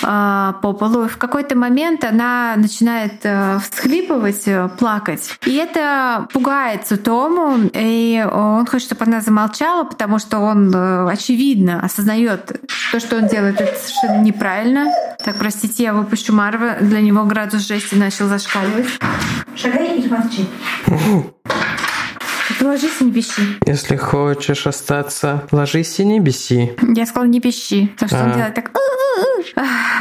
э, по полу. В какой-то момент она начинает э, всхлипывать, плакать, плакать. И это пугает Цутому, и он хочет, чтобы она замолчала, потому что он э, очевидно осознает то, что он делает, это совершенно неправильно. Так, простите, я выпущу Марва. Для него градус жести начал зашкаливать. Шагай и молчи. (laughs) Ложись и не беси. Если хочешь остаться, ложись и не беси. Я сказала не беси, потому что а. он делает так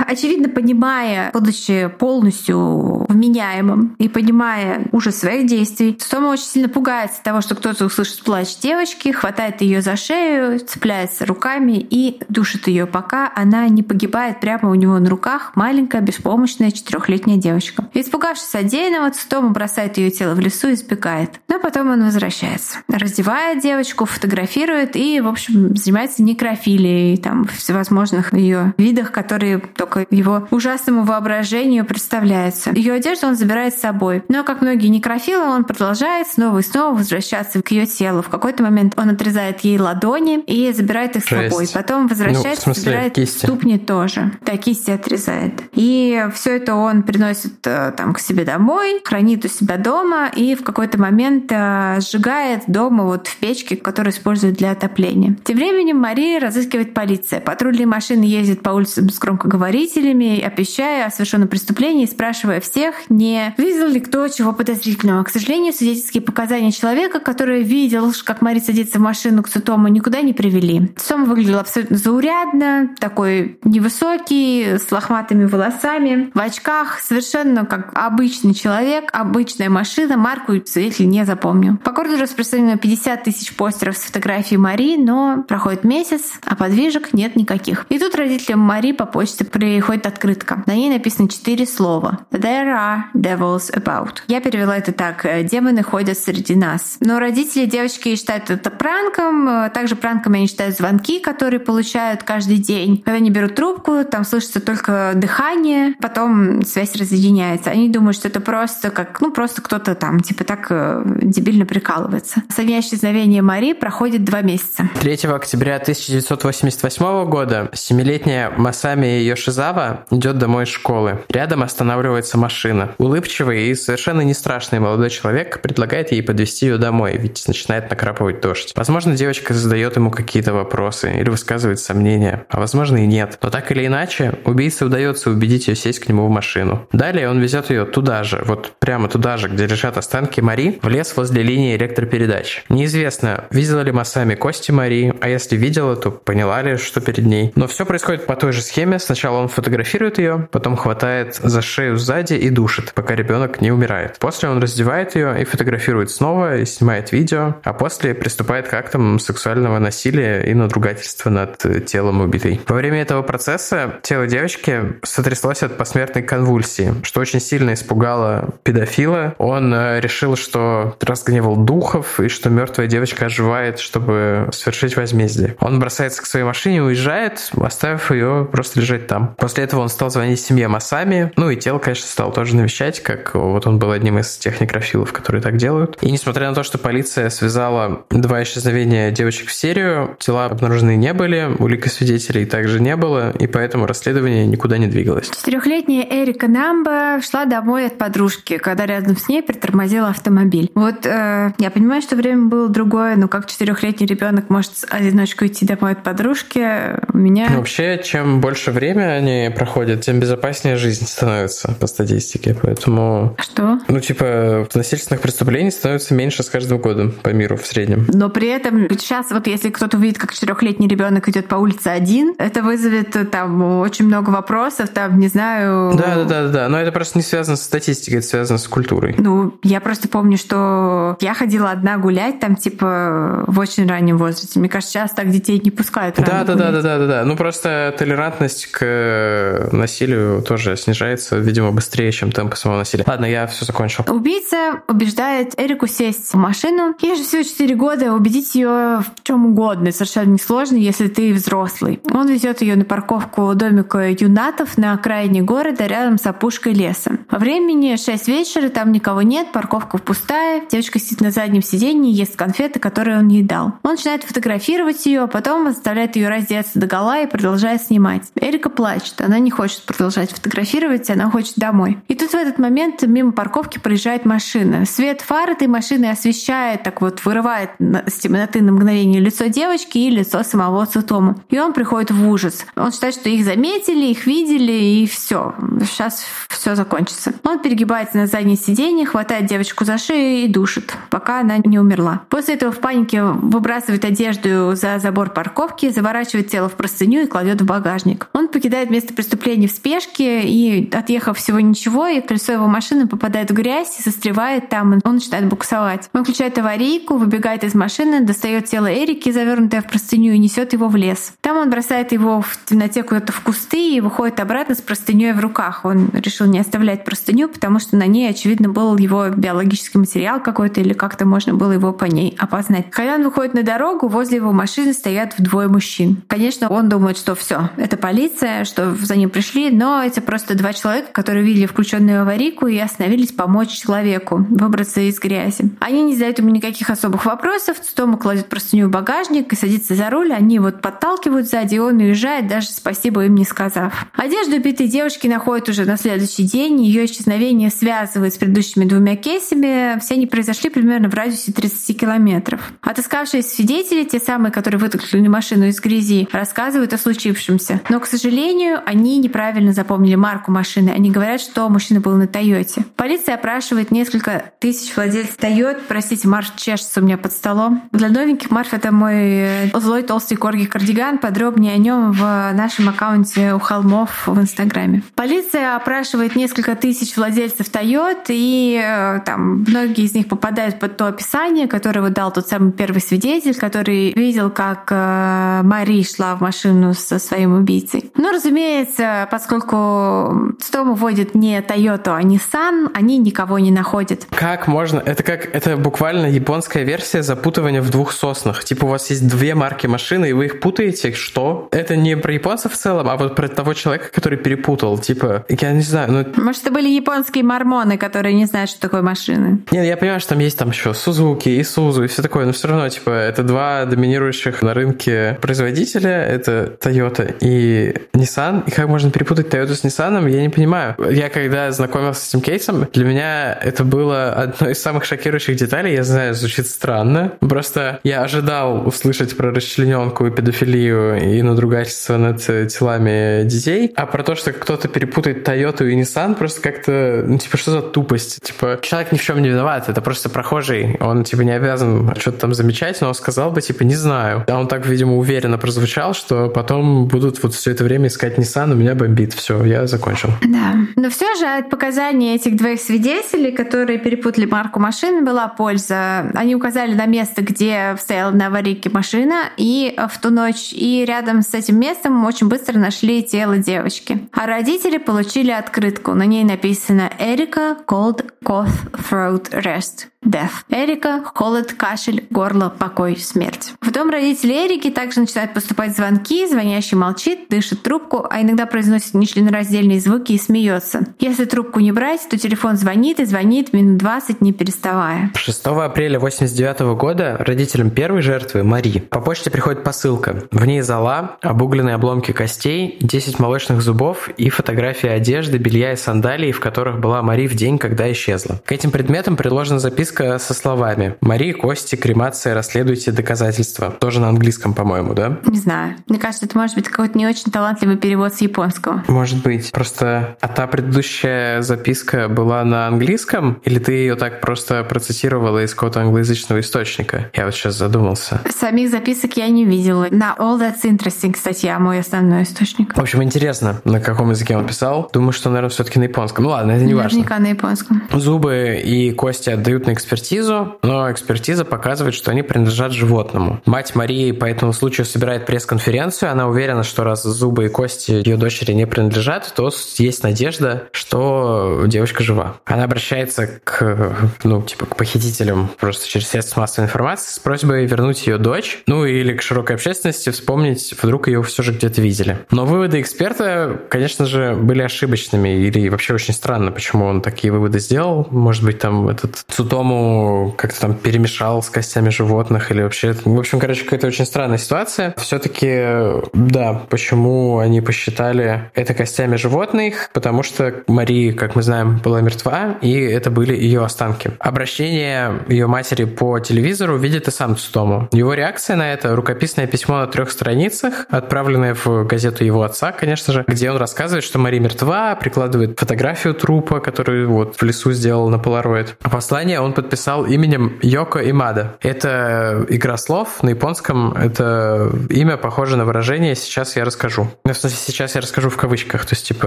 Очевидно, понимая, будучи полностью вменяемым и понимая ужас своих действий, Стома очень сильно пугается того, что кто-то услышит плач девочки, хватает ее за шею, цепляется руками и душит ее, пока она не погибает прямо у него на руках маленькая беспомощная четырехлетняя девочка. Испугавшись содеянного, Стома бросает ее тело в лесу и сбегает. Но потом он возвращается. Раздевает девочку, фотографирует и, в общем, занимается некрофилией, там, всевозможных ее видах, которые только его ужасному воображению представляются. Ее одежду он забирает с собой. Но, как многие некрофилы, он продолжает снова и снова возвращаться к ее телу. В какой-то момент он отрезает ей ладони и забирает их с собой. Потом возвращается, ну, смысле, забирает кисти. ступни тоже. Да, кисти отрезает. И все это он приносит э, там к себе домой, хранит у себя дома и в какой-то момент э, сжигает дома вот в печке, которую используют для отопления. Тем временем Мария разыскивает полиция. Патрульные машины ездят по улицам с громкоговорителями, оповещая о совершенном преступлении, спрашивая всех, не видел ли кто чего подозрительного. К сожалению, свидетельские показания человека, который видел, как Мария садится в машину к Сутому, никуда не привели. Сом выглядел абсолютно заурядно, такой невысокий, с лохматыми волосами, в очках, совершенно как обычный человек, обычная машина, марку свидетель не запомнил. По городу распространено 50 тысяч постеров с фотографией Марии, но проходит месяц, а подвижек нет никаких. И тут родителям Мари по почте приходит открытка. На ней написано четыре слова. There are devils about. Я перевела это так. Демоны ходят среди нас. Но родители девочки считают это пранком. Также пранком они считают звонки, которые получают каждый день. Когда они берут трубку, там слышится только дыхание, потом связь разъединяется. Они думают, что это просто как, ну, просто кто-то там, типа так э, дебильно прикалывается. Со дня исчезновения Мари проходит два месяца. 3 октября 1988 года семилетняя Масами Йошизава идет домой из школы. Рядом останавливается машина. Улыбчивый и совершенно не страшный молодой человек предлагает ей подвести ее домой, ведь начинает накрапывать дождь. Возможно, девочка задает ему какие-то вопросы или высказывает сомнения, а возможно и нет. Но так или иначе, убийце удается убедить ее сесть к нему в машину. Далее он везет ее туда же, вот прямо туда же, где лежат останки Мари, в лес возле линии электропередач. Неизвестно, видела ли Масами кости Мари, а если видела, то поняла ли, что перед ней. Но все происходит по той же схеме. Сначала он фотографирует ее, потом хватает за шею сзади и душит, пока ребенок не умирает. После он раздевает ее и фотографирует снова, и снимает видео, а после приступает к актам сексуального насилия и надругательства над телом убитой. Во время этого процесса тело девочки сотряслось от посмертной конвульсии, что очень сильно испугало педофила. Он э, решил, что разгневал духов и что мертвая девочка оживает, чтобы совершить возмездие. Он бросается к своей машине, уезжает, оставив ее просто лежать там. После этого он стал звонить семье Масами, ну и тело, конечно, стал тоже навещать, как вот он был одним из тех некрофилов, которые так делают. И несмотря на то, что полиция связала два исчезновения девочек в серию, тела обнаружены не были, улик и свидетелей также не было, и поэтому расследование никуда не двигалось. Четырехлетняя Эрика Намба шла домой от подружки, когда рядом с ней притормозил автомобиль. Вот э, я понимаю, что время было другое, но как четырехлетний ребенок может одиночку идти домой от подружки, у меня... Ну, вообще, чем больше время они проходят, тем безопаснее жизнь становится по статистике, поэтому... Что? Ну, типа, насильственных преступлений становится меньше с каждым годом по миру в среднем. Но при этом сейчас вот если кто-то увидит, как четырехлетний ребенок идет по улице один, это вызовет э, там очень много вопросов, там, не знаю... Да, да, да, да, но это просто не связано с статистикой, это связано с культурой. Ну, я просто помню, что я ходила одна гулять там, типа, в очень раннем возрасте. Мне кажется, сейчас так детей не пускают. Да, да, да, да, да, да, да. Ну, просто толерантность к насилию тоже снижается, видимо, быстрее, чем темпы самого насилия. Ладно, я все закончил. Убийца убеждает Эрику сесть в машину. Ей же всего 4 года, убедить ее в чем угодно. Совершенно несложно, если ты взрослый. Он везет ее на парковку домика юнатов на окраине города рядом с опушкой леса. Во времени 6 вечера, там никого нет, парковка пустая. Девочка сидит на заднем сиденье, ест конфеты, которые он ей дал. Он начинает фотографировать ее, а потом заставляет ее раздеться до гола и продолжает снимать. Эрика плачет, она не хочет продолжать фотографировать, она хочет домой. И тут в этот момент мимо парковки проезжает машина. Свет фар этой машины освещает, так вот вырывает с темноты на мгновение лицо девочки и лицо самого Цутома. И он приходит в ужас. Он считает, что их заметили, их видели, и все. Сейчас все закончится. Он перегибается на заднее сиденье, хватает девочку за шею и душит, пока она не умерла. После этого в панике выбрасывает одежду за забор парковки, заворачивает тело в простыню и кладет в багажник. Он покидает место преступления в спешке и, отъехав всего ничего, и колесо его машины попадает в грязь и застревает там, и он начинает буксовать. Он включает аварийку, выбегает из машины, достает тело Эрики, завернутое в простыню, и несет его в лес. Там он бросает его в темноте куда-то в кусты и выходит обратно с простыней в руках. Он решил не оставлять простыню, потому что на ней, очевидно, был его биологический материал какой-то или как-то можно было его по ней опознать. Он выходит на дорогу, возле его машины стоят вдвое мужчин. Конечно, он думает, что все, это полиция, что за ним пришли, но это просто два человека, которые видели включенную аварийку и остановились помочь человеку выбраться из грязи. Они не задают ему никаких особых вопросов, Стома кладет простыню в багажник и садится за руль, они вот подталкивают сзади, и он уезжает, даже спасибо им не сказав. Одежду убитой девушки находят уже на следующий день, ее исчезновение связывает с предыдущими двумя кейсами, все они произошли примерно в радиусе 30 километров. Отыскавшиеся свидетели, те самые, которые вытолкнули машину из грязи, рассказывают о случившемся. Но, к сожалению, они неправильно запомнили марку машины. Они говорят, что мужчина был на Тойоте. Полиция опрашивает несколько тысяч владельцев Тойот. Простите, Марф чешется у меня под столом. Для новеньких Марф — это мой э, злой толстый корги кардиган. Подробнее о нем в нашем аккаунте у холмов в Инстаграме. Полиция опрашивает несколько тысяч владельцев Тойот, и э, там многие из них попадают под то описание, которое вот дал тот самый первый свидетель, который видел, как э, Мари шла в машину со своим убийцей. Но, разумеется, поскольку Стому водит не Toyota, а Nissan, они никого не находят. Как можно? Это как это буквально японская версия запутывания в двух соснах. Типа у вас есть две марки машины, и вы их путаете. Что? Это не про японцев в целом, а вот про того человека, который перепутал. Типа, я не знаю, ну... Может, это были японские мормоны, которые не знают, что такое машины? Нет, я понимаю, что там есть там еще Сузуки, и Сузу, и все такое, но все равно, типа, это два доминирующих на рынке производителя, это Toyota и Nissan, и как можно перепутать Toyota с Nissan, я не понимаю. Я когда знакомился с этим кейсом, для меня это было одной из самых шокирующих деталей, я знаю, звучит странно, просто я ожидал услышать про расчлененку и педофилию и надругательство над телами детей, а про то, что кто-то перепутает Toyota и Nissan, просто как-то, ну, типа, что за тупость? Типа, человек ни в чем не виноват, это просто прохожий, он, типа, не обязан что-то там замечать, но он сказал бы, типа, не знаю. А он так, видимо, уверенно прозвучал, что потом будут вот все это время искать Nissan, у меня бомбит. Все, я закончил. Да. Но все же от показаний этих двоих свидетелей, которые перепутали марку машины, была польза. Они указали на место, где стояла на аварийке машина, и в ту ночь, и рядом с этим местом очень быстро нашли тело девочки. А родители получили открытку. На ней написано «Эрика Cold Cough Throat Rest». Death. Эрика, холод, кашель, горло, покой, смерть. В дом родителей Эрики также начинают поступать звонки, звонящий молчит, дышит трубку, а иногда произносит нечленораздельные звуки и смеется. Если трубку не брать, то телефон звонит и звонит минут 20, не переставая. 6 апреля 89 года родителям первой жертвы, Мари, по почте приходит посылка. В ней зола, обугленные обломки костей, 10 молочных зубов и фотографии одежды, белья и сандалий, в которых была Мари в день, когда исчезла. К этим предметам приложена записка со словами «Мария, Кости, кремация, расследуйте доказательства». Тоже на английском, по-моему, да? Не знаю. Мне кажется, это может быть какой-то не очень талантливый перевод с японского. Может быть. Просто, а та предыдущая записка была на английском? Или ты ее так просто процитировала из какого-то англоязычного источника? Я вот сейчас задумался. Самих записок я не видела. На All That's Interesting статья мой основной источник. В общем, интересно, на каком языке он писал. Думаю, что, наверное, все-таки на японском. Ну ладно, это не важно. Наверняка на японском. Зубы и кости отдают на экспертизу, но экспертиза показывает, что они принадлежат животному. Мать Марии по этому случаю собирает пресс-конференцию. Она уверена, что раз зубы и кости ее дочери не принадлежат, то есть надежда, что девочка жива. Она обращается к, ну, типа, к похитителям просто через средства массовой информации с просьбой вернуть ее дочь, ну или к широкой общественности вспомнить, вдруг ее все же где-то видели. Но выводы эксперта, конечно же, были ошибочными или вообще очень странно, почему он такие выводы сделал. Может быть, там этот Цутому как-то там перемешал с костями животных или вообще... В общем, короче, какая-то очень странная ситуация. Все-таки, да, почему они посчитали это костями животных? Потому что Мария, как мы знаем, была мертва, и это были ее останки. Обращение ее матери по телевизору видит и сам Цутому. Его реакция на это — рукописное письмо на трех страницах, отправленное в газету его отца, конечно же, где он рассказывает, что Мария мертва, прикладывает фотографию трупа, который вот в лесу сделал на. А послание он подписал именем Йоко Имада. Это игра слов на японском. Это имя похоже на выражение «сейчас я расскажу. Ну, в смысле, сейчас я расскажу в кавычках, то есть, типа,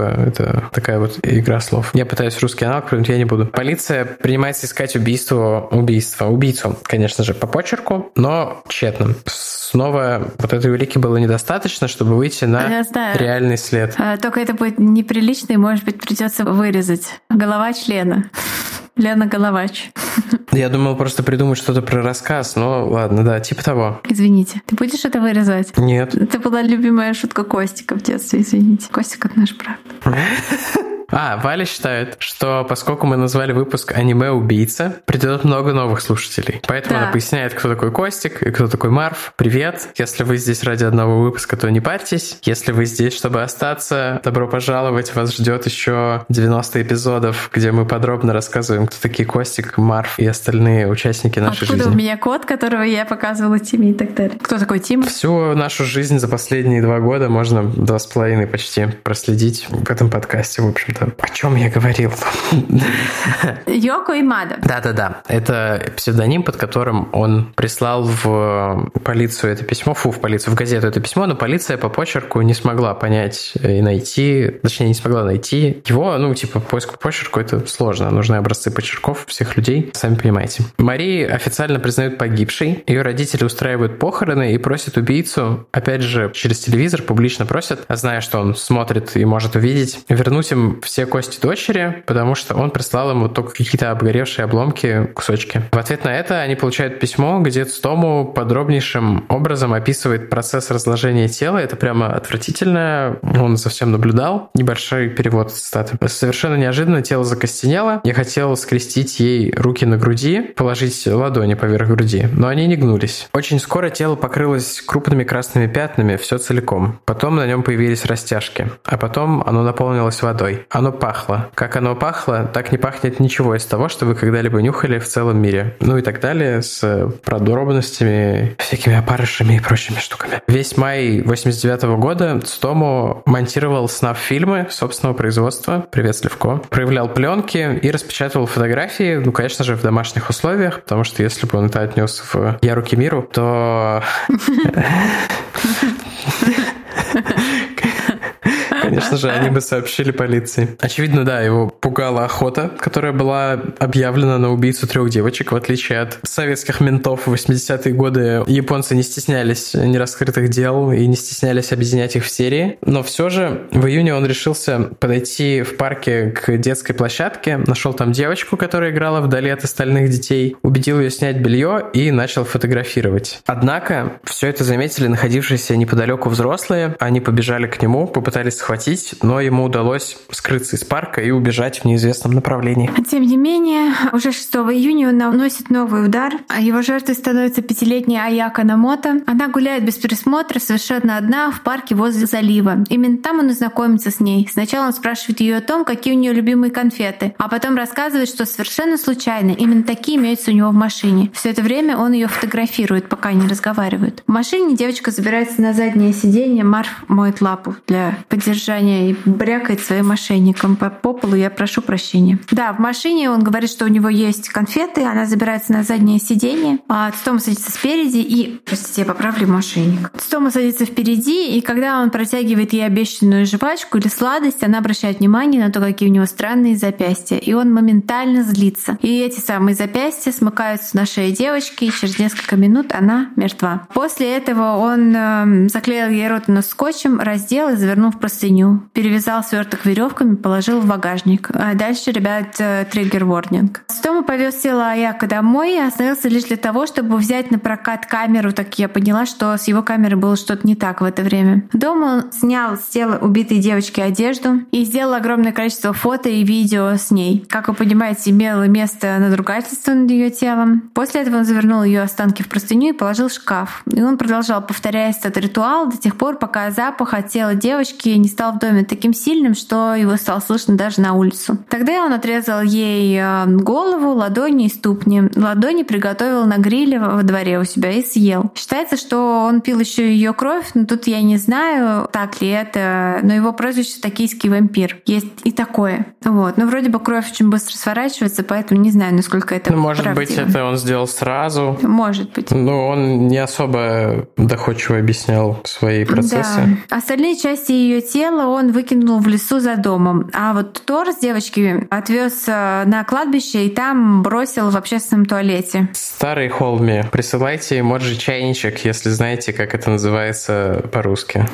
это такая вот игра слов. Я пытаюсь русский аналог придумать, я не буду. Полиция принимается искать убийство, убийство, убийцу, конечно же, по почерку, но тщетным. Снова вот этой улики было недостаточно, чтобы выйти на реальный след. А, только это будет неприлично, и, может быть, придется вырезать. Голова члена. Лена Головач. Я думал просто придумать что-то про рассказ, но ладно, да, типа того. Извините, ты будешь это вырезать? Нет. Это была любимая шутка Костика в детстве, извините. Костик — это наш брат. (laughs) А, Валя считает, что поскольку мы назвали выпуск «Аниме-убийца», придет много новых слушателей. Поэтому да. она поясняет, кто такой Костик и кто такой Марф. Привет. Если вы здесь ради одного выпуска, то не парьтесь. Если вы здесь, чтобы остаться, добро пожаловать. Вас ждет еще 90 эпизодов, где мы подробно рассказываем, кто такие Костик, Марф и остальные участники нашей Откуда жизни. у меня код, которого я показывала Тиме и так далее? Кто такой Тим? Всю нашу жизнь за последние два года можно два с половиной почти проследить в этом подкасте, в общем это... О чем я говорил? (laughs) Йоко и Мада. Да-да-да. Это псевдоним, под которым он прислал в полицию это письмо, фу, в полицию, в газету это письмо, но полиция по почерку не смогла понять и найти, точнее, не смогла найти его, ну, типа, поиск по почерку это сложно, нужны образцы почерков всех людей, сами понимаете. Марии официально признают погибшей, ее родители устраивают похороны и просят убийцу, опять же, через телевизор публично просят, а зная, что он смотрит и может увидеть, вернуть им все кости дочери, потому что он прислал ему только какие-то обгоревшие обломки, кусочки. В ответ на это они получают письмо, где Цтому подробнейшим образом описывает процесс разложения тела. Это прямо отвратительно. Он совсем наблюдал. Небольшой перевод цитаты. Совершенно неожиданно тело закостенело. Я хотел скрестить ей руки на груди, положить ладони поверх груди, но они не гнулись. Очень скоро тело покрылось крупными красными пятнами, все целиком. Потом на нем появились растяжки, а потом оно наполнилось водой. Оно пахло. Как оно пахло, так не пахнет ничего из того, что вы когда-либо нюхали в целом мире. Ну и так далее, с подробностями, всякими опарышами и прочими штуками. Весь май 89 -го года Стому монтировал снав-фильмы собственного производства «Привет, Сливко», проявлял пленки и распечатывал фотографии, ну, конечно же, в домашних условиях, потому что если бы он это отнес в «Я руки миру», то (laughs) (laughs) (laughs) Конечно же, они бы сообщили полиции. Очевидно, да, его пугала охота, которая была объявлена на убийцу трех девочек. В отличие от советских ментов в 80-е годы, японцы не стеснялись нераскрытых дел и не стеснялись объединять их в серии. Но все же в июне он решился подойти в парке к детской площадке, нашел там девочку, которая играла вдали от остальных детей, убедил ее снять белье и начал фотографировать. Однако все это заметили находившиеся неподалеку взрослые, они побежали к нему, попытались схватить схватить, но ему удалось скрыться из парка и убежать в неизвестном направлении. Тем не менее, уже 6 июня он наносит новый удар. а Его жертвой становится пятилетняя Аяка Намото. Она гуляет без присмотра, совершенно одна, в парке возле залива. Именно там он и знакомится с ней. Сначала он спрашивает ее о том, какие у нее любимые конфеты, а потом рассказывает, что совершенно случайно именно такие имеются у него в машине. Все это время он ее фотографирует, пока они разговаривают. В машине девочка забирается на заднее сиденье, Марф моет лапу для поддержания и брякает своим мошенником по, по полу. Я прошу прощения. Да, в машине он говорит, что у него есть конфеты, она забирается на заднее сиденье, а Стома садится спереди и... Простите, я поправлю мошенник. Стома садится впереди, и когда он протягивает ей обещанную жвачку или сладость, она обращает внимание на то, какие у него странные запястья, и он моментально злится. И эти самые запястья смыкаются на шее девочки, и через несколько минут она мертва. После этого он э, заклеил ей рот на скотчем, раздел и завернул в простыню перевязал сверток веревками, положил в багажник. А дальше, ребят, э, триггер ворнинг. Стома повез тело Аяка домой и остановился лишь для того, чтобы взять на прокат камеру. Так я поняла, что с его камерой было что-то не так в это время. Дома он снял с тела убитой девочки одежду и сделал огромное количество фото и видео с ней. Как вы понимаете, имело место надругательство над ее телом. После этого он завернул ее останки в простыню и положил в шкаф. И он продолжал повторять этот ритуал до тех пор, пока запах от тела девочки не стал вдоль доме таким сильным, что его стало слышно даже на улицу. Тогда он отрезал ей э, голову, ладони и ступни. Ладони приготовил на гриле во дворе у себя и съел. Считается, что он пил еще ее кровь, но тут я не знаю, так ли это, но его прозвище «Токийский вампир». Есть и такое. Вот. Но вроде бы кровь очень быстро сворачивается, поэтому не знаю, насколько это ну, Может правдиво. быть, это он сделал сразу. Может быть. Но он не особо доходчиво объяснял свои процессы. Да. Остальные части ее тела он выкинул в лесу за домом. А вот торс девочки отвез э, на кладбище и там бросил в общественном туалете. Старый Холми, присылайте эмоджи чайничек, если знаете, как это называется по-русски.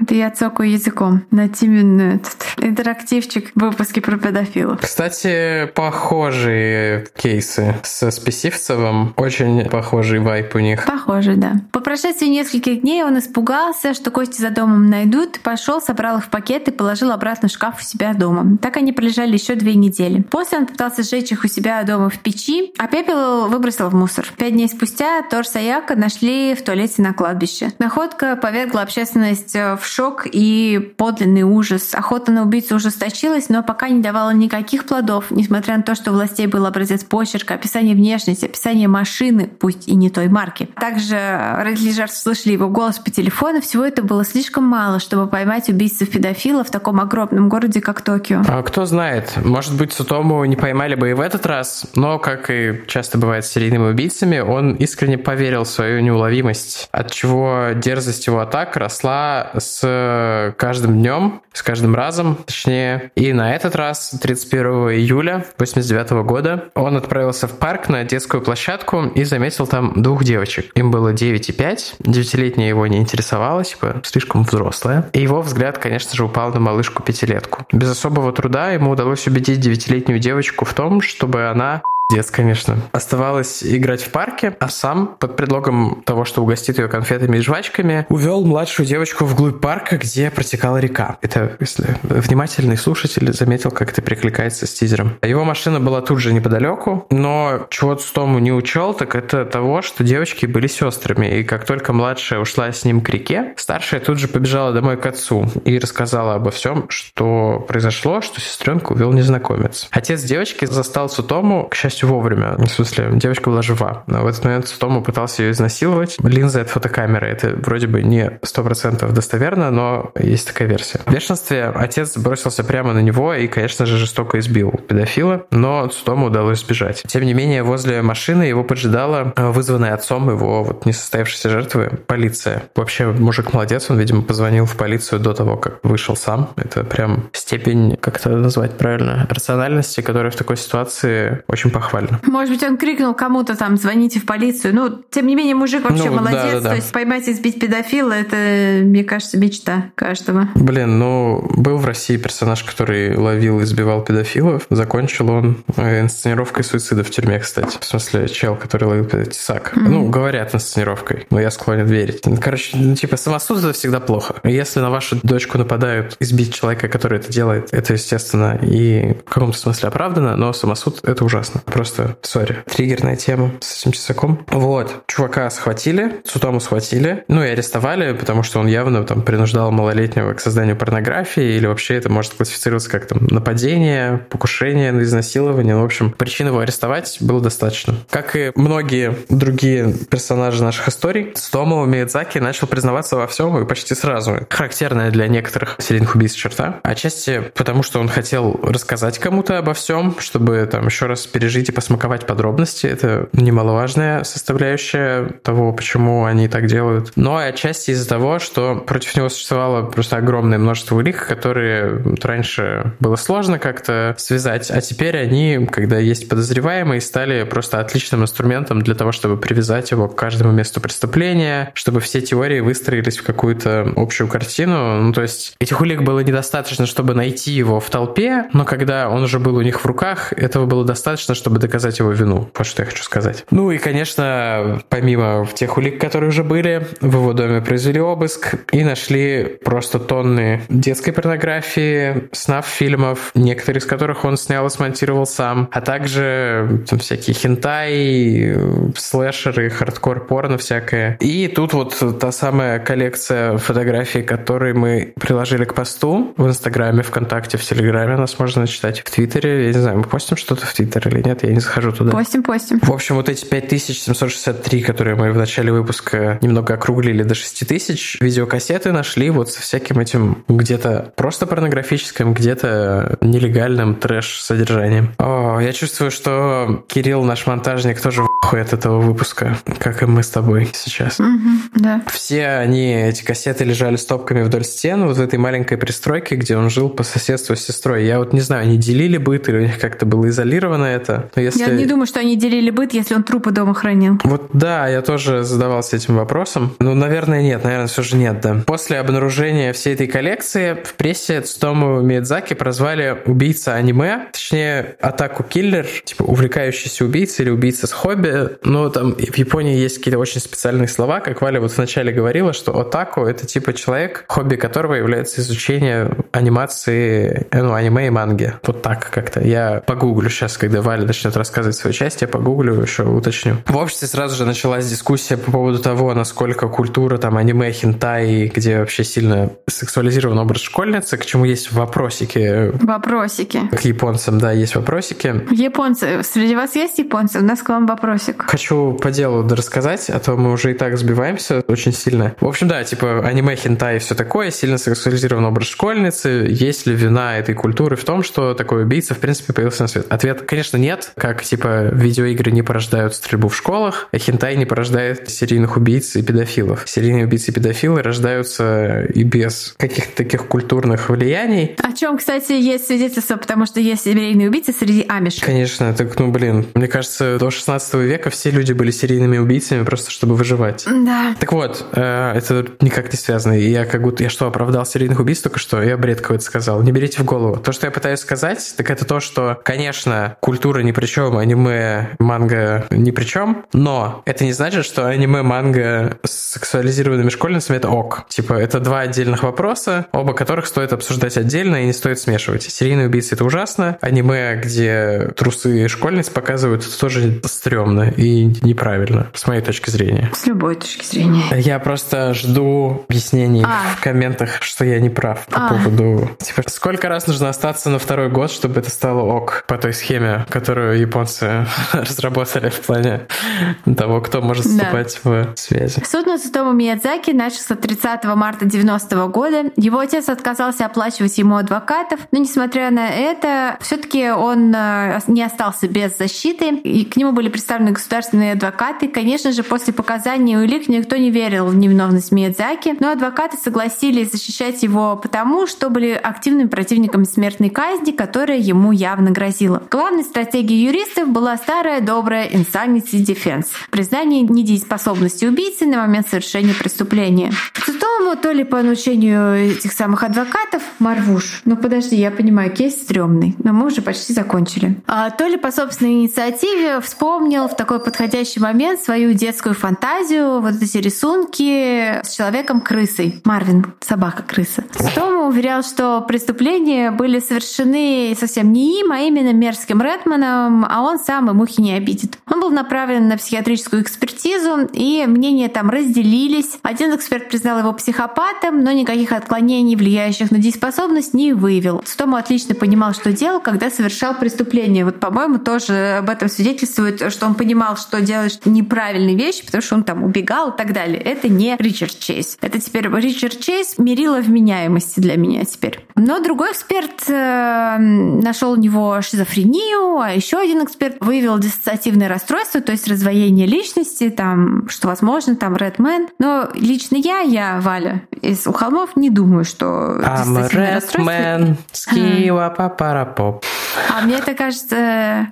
Это я цокаю языком на Тимин этот интерактивчик в выпуске про педофилов. Кстати, похожие кейсы со Списивцевым. Очень похожий вайп у них. Похоже, да. По прошествии нескольких дней он испугался, что кости за домом найдут, пошел, собрал их в пакет и положил обратно в шкаф у себя дома. Так они пролежали еще две недели. После он пытался сжечь их у себя дома в печи, а пепел выбросил в мусор. Пять дней спустя Тор Саяка нашли в туалете на кладбище. Находка повергла общественность в шок и подлинный ужас. Охота на убийцу ужесточилась, но пока не давала никаких плодов, несмотря на то, что у властей был образец почерка, описание внешности, описание машины, пусть и не той марки. Также родители жертв слышали его голос по телефону. Всего это было слишком мало, чтобы поймать убийцев-педофила в таком огромном городе, как Токио. А кто знает, может быть, Сутому не поймали бы и в этот раз, но, как и часто бывает с серийными убийцами, он искренне поверил в свою неуловимость, от чего дерзость его атак росла с каждым днем, с каждым разом, точнее. И на этот раз, 31 июля 89 года, он отправился в парк на детскую площадку и заметил там двух девочек. Им было 9 и 5. Девятилетняя его не интересовала, типа, слишком взрослая. И его взгляд, конечно же, упал на малышку-пятилетку. Без особого труда ему удалось убедить девятилетнюю девочку в том, чтобы она Дец, конечно. Оставалось играть в парке, а сам, под предлогом того, что угостит ее конфетами и жвачками, увел младшую девочку вглубь парка, где протекала река. Это, если внимательный слушатель заметил, как это прикликается с тизером. Его машина была тут же неподалеку, но чего Цтому не учел, так это того, что девочки были сестрами, и как только младшая ушла с ним к реке, старшая тут же побежала домой к отцу и рассказала обо всем, что произошло, что сестренку увел незнакомец. Отец девочки застал Цутому, к счастью, вовремя. В смысле, девочка была жива. Но в этот момент Сутому пытался ее изнасиловать. Линза от фотокамеры. Это вроде бы не сто процентов достоверно, но есть такая версия. В бешенстве отец бросился прямо на него и, конечно же, жестоко избил педофила, но Сутому удалось сбежать. Тем не менее, возле машины его поджидала э, вызванная отцом его вот несостоявшейся жертвы полиция. Вообще, мужик молодец, он, видимо, позвонил в полицию до того, как вышел сам. Это прям степень, как это назвать правильно, рациональности, которая в такой ситуации очень похвалена похвально. Может быть, он крикнул кому-то там, звоните в полицию. Ну, тем не менее, мужик вообще ну, молодец. Да, да, да. То есть поймать и сбить педофила, это, мне кажется, мечта каждого. Блин, ну, был в России персонаж, который ловил и сбивал педофилов. Закончил он э, инсценировкой суицида в тюрьме, кстати. В смысле, чел, который ловил тесак. Mm-hmm. Ну, говорят инсценировкой, но я склонен верить. Короче, ну, типа, самосуд это всегда плохо. Если на вашу дочку нападают, избить человека, который это делает, это, естественно, и в каком-то смысле оправдано, но самосуд это ужасно. Просто, сори, триггерная тема с этим часаком. Вот, чувака схватили, Сутому схватили, ну и арестовали, потому что он явно там принуждал малолетнего к созданию порнографии, или вообще это может классифицироваться как там нападение, покушение на изнасилование. Ну, в общем, причин его арестовать было достаточно. Как и многие другие персонажи наших историй, Стомо Миядзаки начал признаваться во всем и почти сразу. Характерная для некоторых серийных убийств черта. Отчасти потому, что он хотел рассказать кому-то обо всем, чтобы там еще раз пережить и посмаковать подробности. Это немаловажная составляющая того, почему они так делают. Но и отчасти из-за того, что против него существовало просто огромное множество улик, которые раньше было сложно как-то связать, а теперь они, когда есть подозреваемые, стали просто отличным инструментом для того, чтобы привязать его к каждому месту преступления, чтобы все теории выстроились в какую-то общую картину. Ну, то есть этих улик было недостаточно, чтобы найти его в толпе, но когда он уже был у них в руках, этого было достаточно, чтобы чтобы доказать его вину. Вот что я хочу сказать. Ну и, конечно, помимо тех улик, которые уже были, в его доме произвели обыск и нашли просто тонны детской порнографии, снафф-фильмов, некоторые из которых он снял и смонтировал сам, а также там всякие хентай, слэшеры, хардкор порно всякое. И тут вот та самая коллекция фотографий, которые мы приложили к посту в Инстаграме, ВКонтакте, в Телеграме, нас можно читать в Твиттере. Я не знаю, мы постим что-то в Твиттер или нет, я не захожу туда. Постим, постим. В общем, вот эти 5763, которые мы в начале выпуска немного округлили до 6000, видеокассеты нашли вот со всяким этим где-то просто порнографическим, где-то нелегальным трэш-содержанием. О, я чувствую, что Кирилл, наш монтажник, тоже в от этого выпуска, как и мы с тобой сейчас. Угу, да. Все они, эти кассеты лежали стопками вдоль стен вот в этой маленькой пристройке, где он жил по соседству с сестрой. Я вот не знаю, они делили быт или у них как-то было изолировано это. Но если... Я не думаю, что они делили быт, если он трупы дома хранил. Вот да, я тоже задавался этим вопросом. Ну, наверное, нет, наверное, все же нет, да. После обнаружения всей этой коллекции в прессе Цтому Миядзаки прозвали убийца аниме, точнее, атаку киллер, типа увлекающийся убийца или убийца с хобби. Но там в Японии есть какие-то очень специальные слова, как Валя вот вначале говорила, что атаку это типа человек, хобби которого является изучение анимации, ну, аниме и манги. Вот так как-то. Я погуглю сейчас, когда Валя начнет рассказывать свою часть, я погуглю, еще уточню. В обществе сразу же началась дискуссия по поводу того, насколько культура там аниме, хентай, где вообще сильно сексуализирован образ школьницы, к чему есть вопросики. Вопросики. К японцам, да, есть вопросики. Японцы. Среди вас есть японцы? У нас к вам вопросик. Хочу по делу рассказать, а то мы уже и так сбиваемся очень сильно. В общем, да, типа аниме, хентай и все такое, сильно сексуализирован образ школьницы. Есть ли вина этой культуры в том, что такой убийца, в принципе, появился на свет? Ответ, конечно, нет. Как, типа, видеоигры не порождают стрельбу в школах, а хентай не порождает серийных убийц и педофилов. Серийные убийцы и педофилы рождаются и без каких-то таких культурных влияний. О чем, кстати, есть свидетельство, потому что есть серийные убийцы среди амиш. Конечно, так, ну, блин, мне кажется, до 16 века все люди были серийными убийцами просто чтобы выживать. Да. Так вот, э, это никак не связано. Я как будто, я что, оправдал серийных убийств только что? Я бред какой-то сказал. Не берите в голову. То, что я пытаюсь сказать, так это то, что, конечно, культура ни при чем, аниме, манга ни при чем, но это не значит, что аниме, манга с сексуализированными школьницами это ок. Типа, это два отдельных вопроса, оба которых стоит обсуждать отдельно и не стоит смешивать. Серийные убийцы — это ужасно. Аниме, где трусы школьниц показывают, это тоже стрёмно и неправильно, с моей точки зрения. С любой точки зрения. Я просто жду объяснений а. в комментах, что я не прав по а. поводу... Типа, сколько раз нужно остаться на второй год, чтобы это стало ок по той схеме, которую японцы (laughs) разработали в плане того, кто может вступать да. в связи. Суд над Сутому Миядзаки начался 30 марта 90 -го года. Его отец отказался оплачивать ему адвокатов, но несмотря на это, все-таки он э, не остался без защиты, и к нему были представлены государственные адвокаты. Конечно же, после показаний улик никто не верил в невиновность Миядзаки, но адвокаты согласились защищать его потому, что были активными противниками смертной казни, которая ему явно грозила. Главной стратегией юристов была старая добрая insanity defense — признание недееспособности убийцы на момент совершения преступления. Цитому то ли по научению этих самых адвокатов Марвуш, ну подожди, я понимаю, кейс стрёмный, но мы уже почти закончили. А, то ли по собственной инициативе вспомнил в такой подходящий момент свою детскую фантазию, вот эти рисунки с человеком-крысой. Марвин, собака-крыса. Цитому уверял, что преступления были совершены совсем не им, а именно мерзким Редманом, а он сам и мухи не обидит. Он был направлен на психиатрическую экспертизу, и мнения там разделились. Один эксперт признал его психопатом, но никаких отклонений, влияющих на дееспособность, не выявил. Стому отлично понимал, что делал, когда совершал преступление. Вот, по-моему, тоже об этом свидетельствует, что он понимал, что делает неправильные вещи, потому что он там убегал и так далее. Это не Ричард Чейз. Это теперь Ричард Чейз мерила вменяемости для меня теперь. Но другой эксперт э, нашел у него шизофрению, а еще один эксперт выявил диссоциативное расстройство, то есть раздвоение личности, там, что возможно, там, Редмен. Но лично я, я, Валя, из у холмов, не думаю, что диссоциативное расстройство... Скива папарапоп. А мне это кажется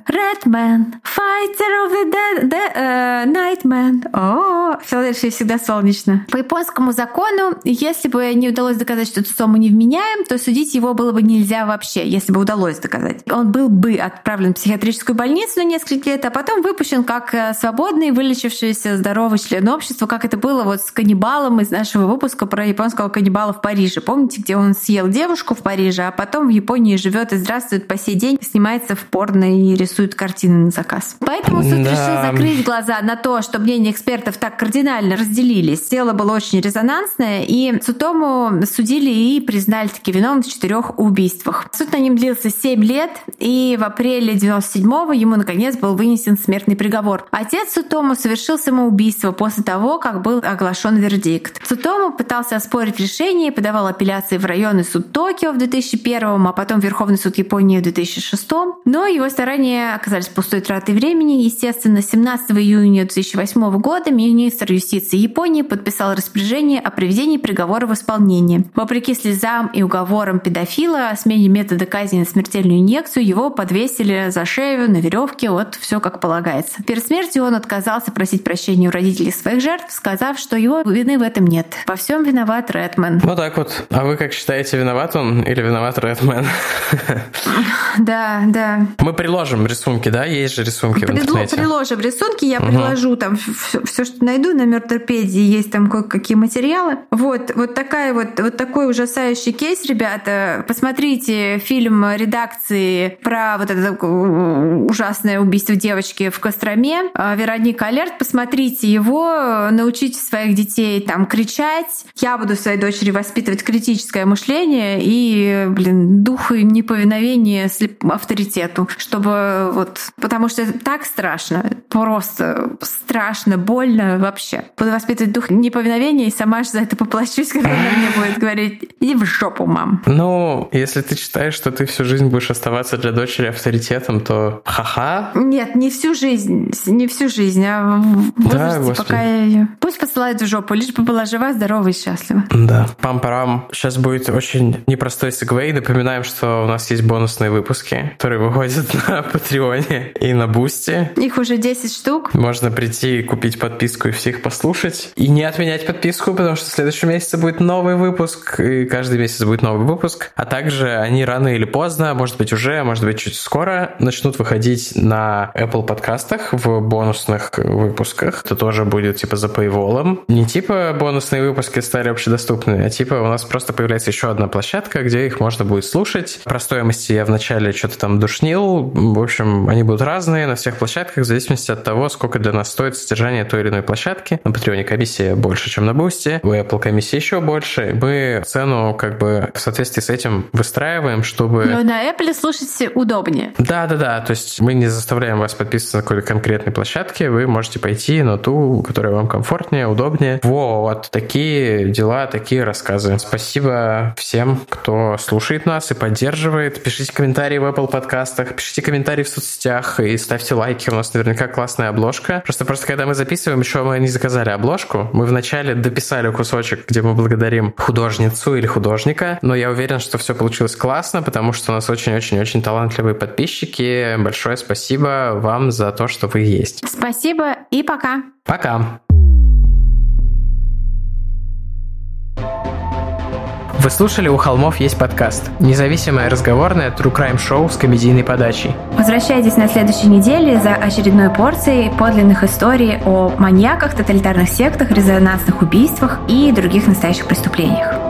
Redman, fighter of the да, да, Найтмен. О, в Филадельфии всегда солнечно. По японскому закону, если бы не удалось доказать, что Цусому невменяем, то судить его было бы нельзя вообще, если бы удалось доказать. Он был бы отправлен в психиатрическую больницу на несколько лет, а потом выпущен как э, свободный, вылечившийся, здоровый член общества, как это было вот с каннибалом из нашего выпуска про японского каннибала в Париже. Помните, где он съел девушку в Париже, а потом в Японии живет и здравствует по сей день, снимается в порно и рисует картины на заказ. Поэтому суд да. решил закрыть глаза на то, что мнения экспертов так кардинально разделились. Дело было очень резонансное, и Цутому судили и признали таки виновным в четырех убийствах. Суд на ним длился 7 лет, и в апреле 97-го ему наконец был вынесен смертный приговор. Отец Цутому совершил самоубийство после того, как был оглашен вердикт. Цутому пытался оспорить решение и подавал апелляции в районный суд Токио в 2001, а потом Верховный суд Японии в 2006. Но его старания оказались пустой тратой времени. Естественно, 17 июня 2008 года министр юстиции Японии подписал распоряжение о приведении приговора в исполнение. Вопреки слезам и уговорам педофила о смене метода казни на смертельную инъекцию, его подвесили за шею на веревке, вот все как полагается. Перед смертью он отказался просить прощения у родителей своих жертв, сказав, что его вины в этом нет. Во всем виноват Редман. Вот так вот. А вы как считаете, виноват он или виноват Редман? (laughs) Да, да. Мы приложим рисунки, да? Есть же рисунки Предло- в интернете. Приложим рисунки, я угу. приложу там все, все, что найду на мертвопедии, есть там кое-какие материалы. Вот, вот такая вот, вот такой ужасающий кейс, ребята. Посмотрите фильм редакции про вот это ужасное убийство девочки в Костроме. А, Вероника Алерт, посмотрите его, научите своих детей там кричать. Я буду своей дочери воспитывать критическое мышление и, блин, дух неповиновения авторитету, чтобы вот... Потому что это так страшно, просто страшно, больно вообще. Буду воспитывать дух неповиновения и сама же за это поплачусь, (laughs) когда она мне будет говорить «иди в жопу, мам». Ну, если ты считаешь, что ты всю жизнь будешь оставаться для дочери авторитетом, то ха-ха. Нет, не всю жизнь, не всю жизнь, а в возрасте, да, пока я ее... Пусть посылают в жопу, лишь бы была жива, здорова и счастлива. Да. Пам-парам. Сейчас будет очень непростой segue. Напоминаем, что у нас есть бонусные выпуски, которые выходят (laughs) на Патреоне и на Boosty. Их уже 10 штук. Можно прийти, купить подписку и всех послушать. И не отменять подписку, потому что в следующем месяце будет новый выпуск, и каждый месяц будет новый выпуск. А также они рано или поздно, может быть уже, а может быть чуть скоро, начнут выходить на Apple подкастах в бонусных выпусках. Это тоже будет типа за paywall. Не типа бонусные выпуски стали общедоступны, а типа у нас просто появляется еще одна площадка, где их можно будет слушать. Про стоимости я вначале что-то там душнил. В общем, они будут разные на всех площадках в зависимости от того, сколько для нас стоит содержание той или иной площадки. На Патреоне комиссия больше, чем на Boosty. У Apple комиссия еще больше. Мы цену как бы в соответствии с этим выстраиваем, чтобы... Но на Apple слушать удобнее. Да-да-да, то есть мы не заставляем вас подписываться на какой-то конкретной площадке, вы можете пойти на ту, которая вам комфортнее, удобнее. Вот, такие дела, такие рассказы. Спасибо всем, кто слушает нас и поддерживает. Пишите комментарии в Apple подкастах, пишите комментарии в соцсетях и ставьте лайки. У нас наверняка классная обложка. Просто просто когда мы записываем, еще мы не заказали обложку. Мы вначале дописали кусочек, где мы благодарим художницу или художника, но я уверен, что все получилось классно, потому что у нас очень-очень-очень талантливые подписчики. Большое спасибо вам за то, что вы есть. Спасибо и пока. Пока. Вы слушали «У холмов есть подкаст» – независимое разговорное true crime шоу с комедийной подачей. Возвращайтесь на следующей неделе за очередной порцией подлинных историй о маньяках, тоталитарных сектах, резонансных убийствах и других настоящих преступлениях.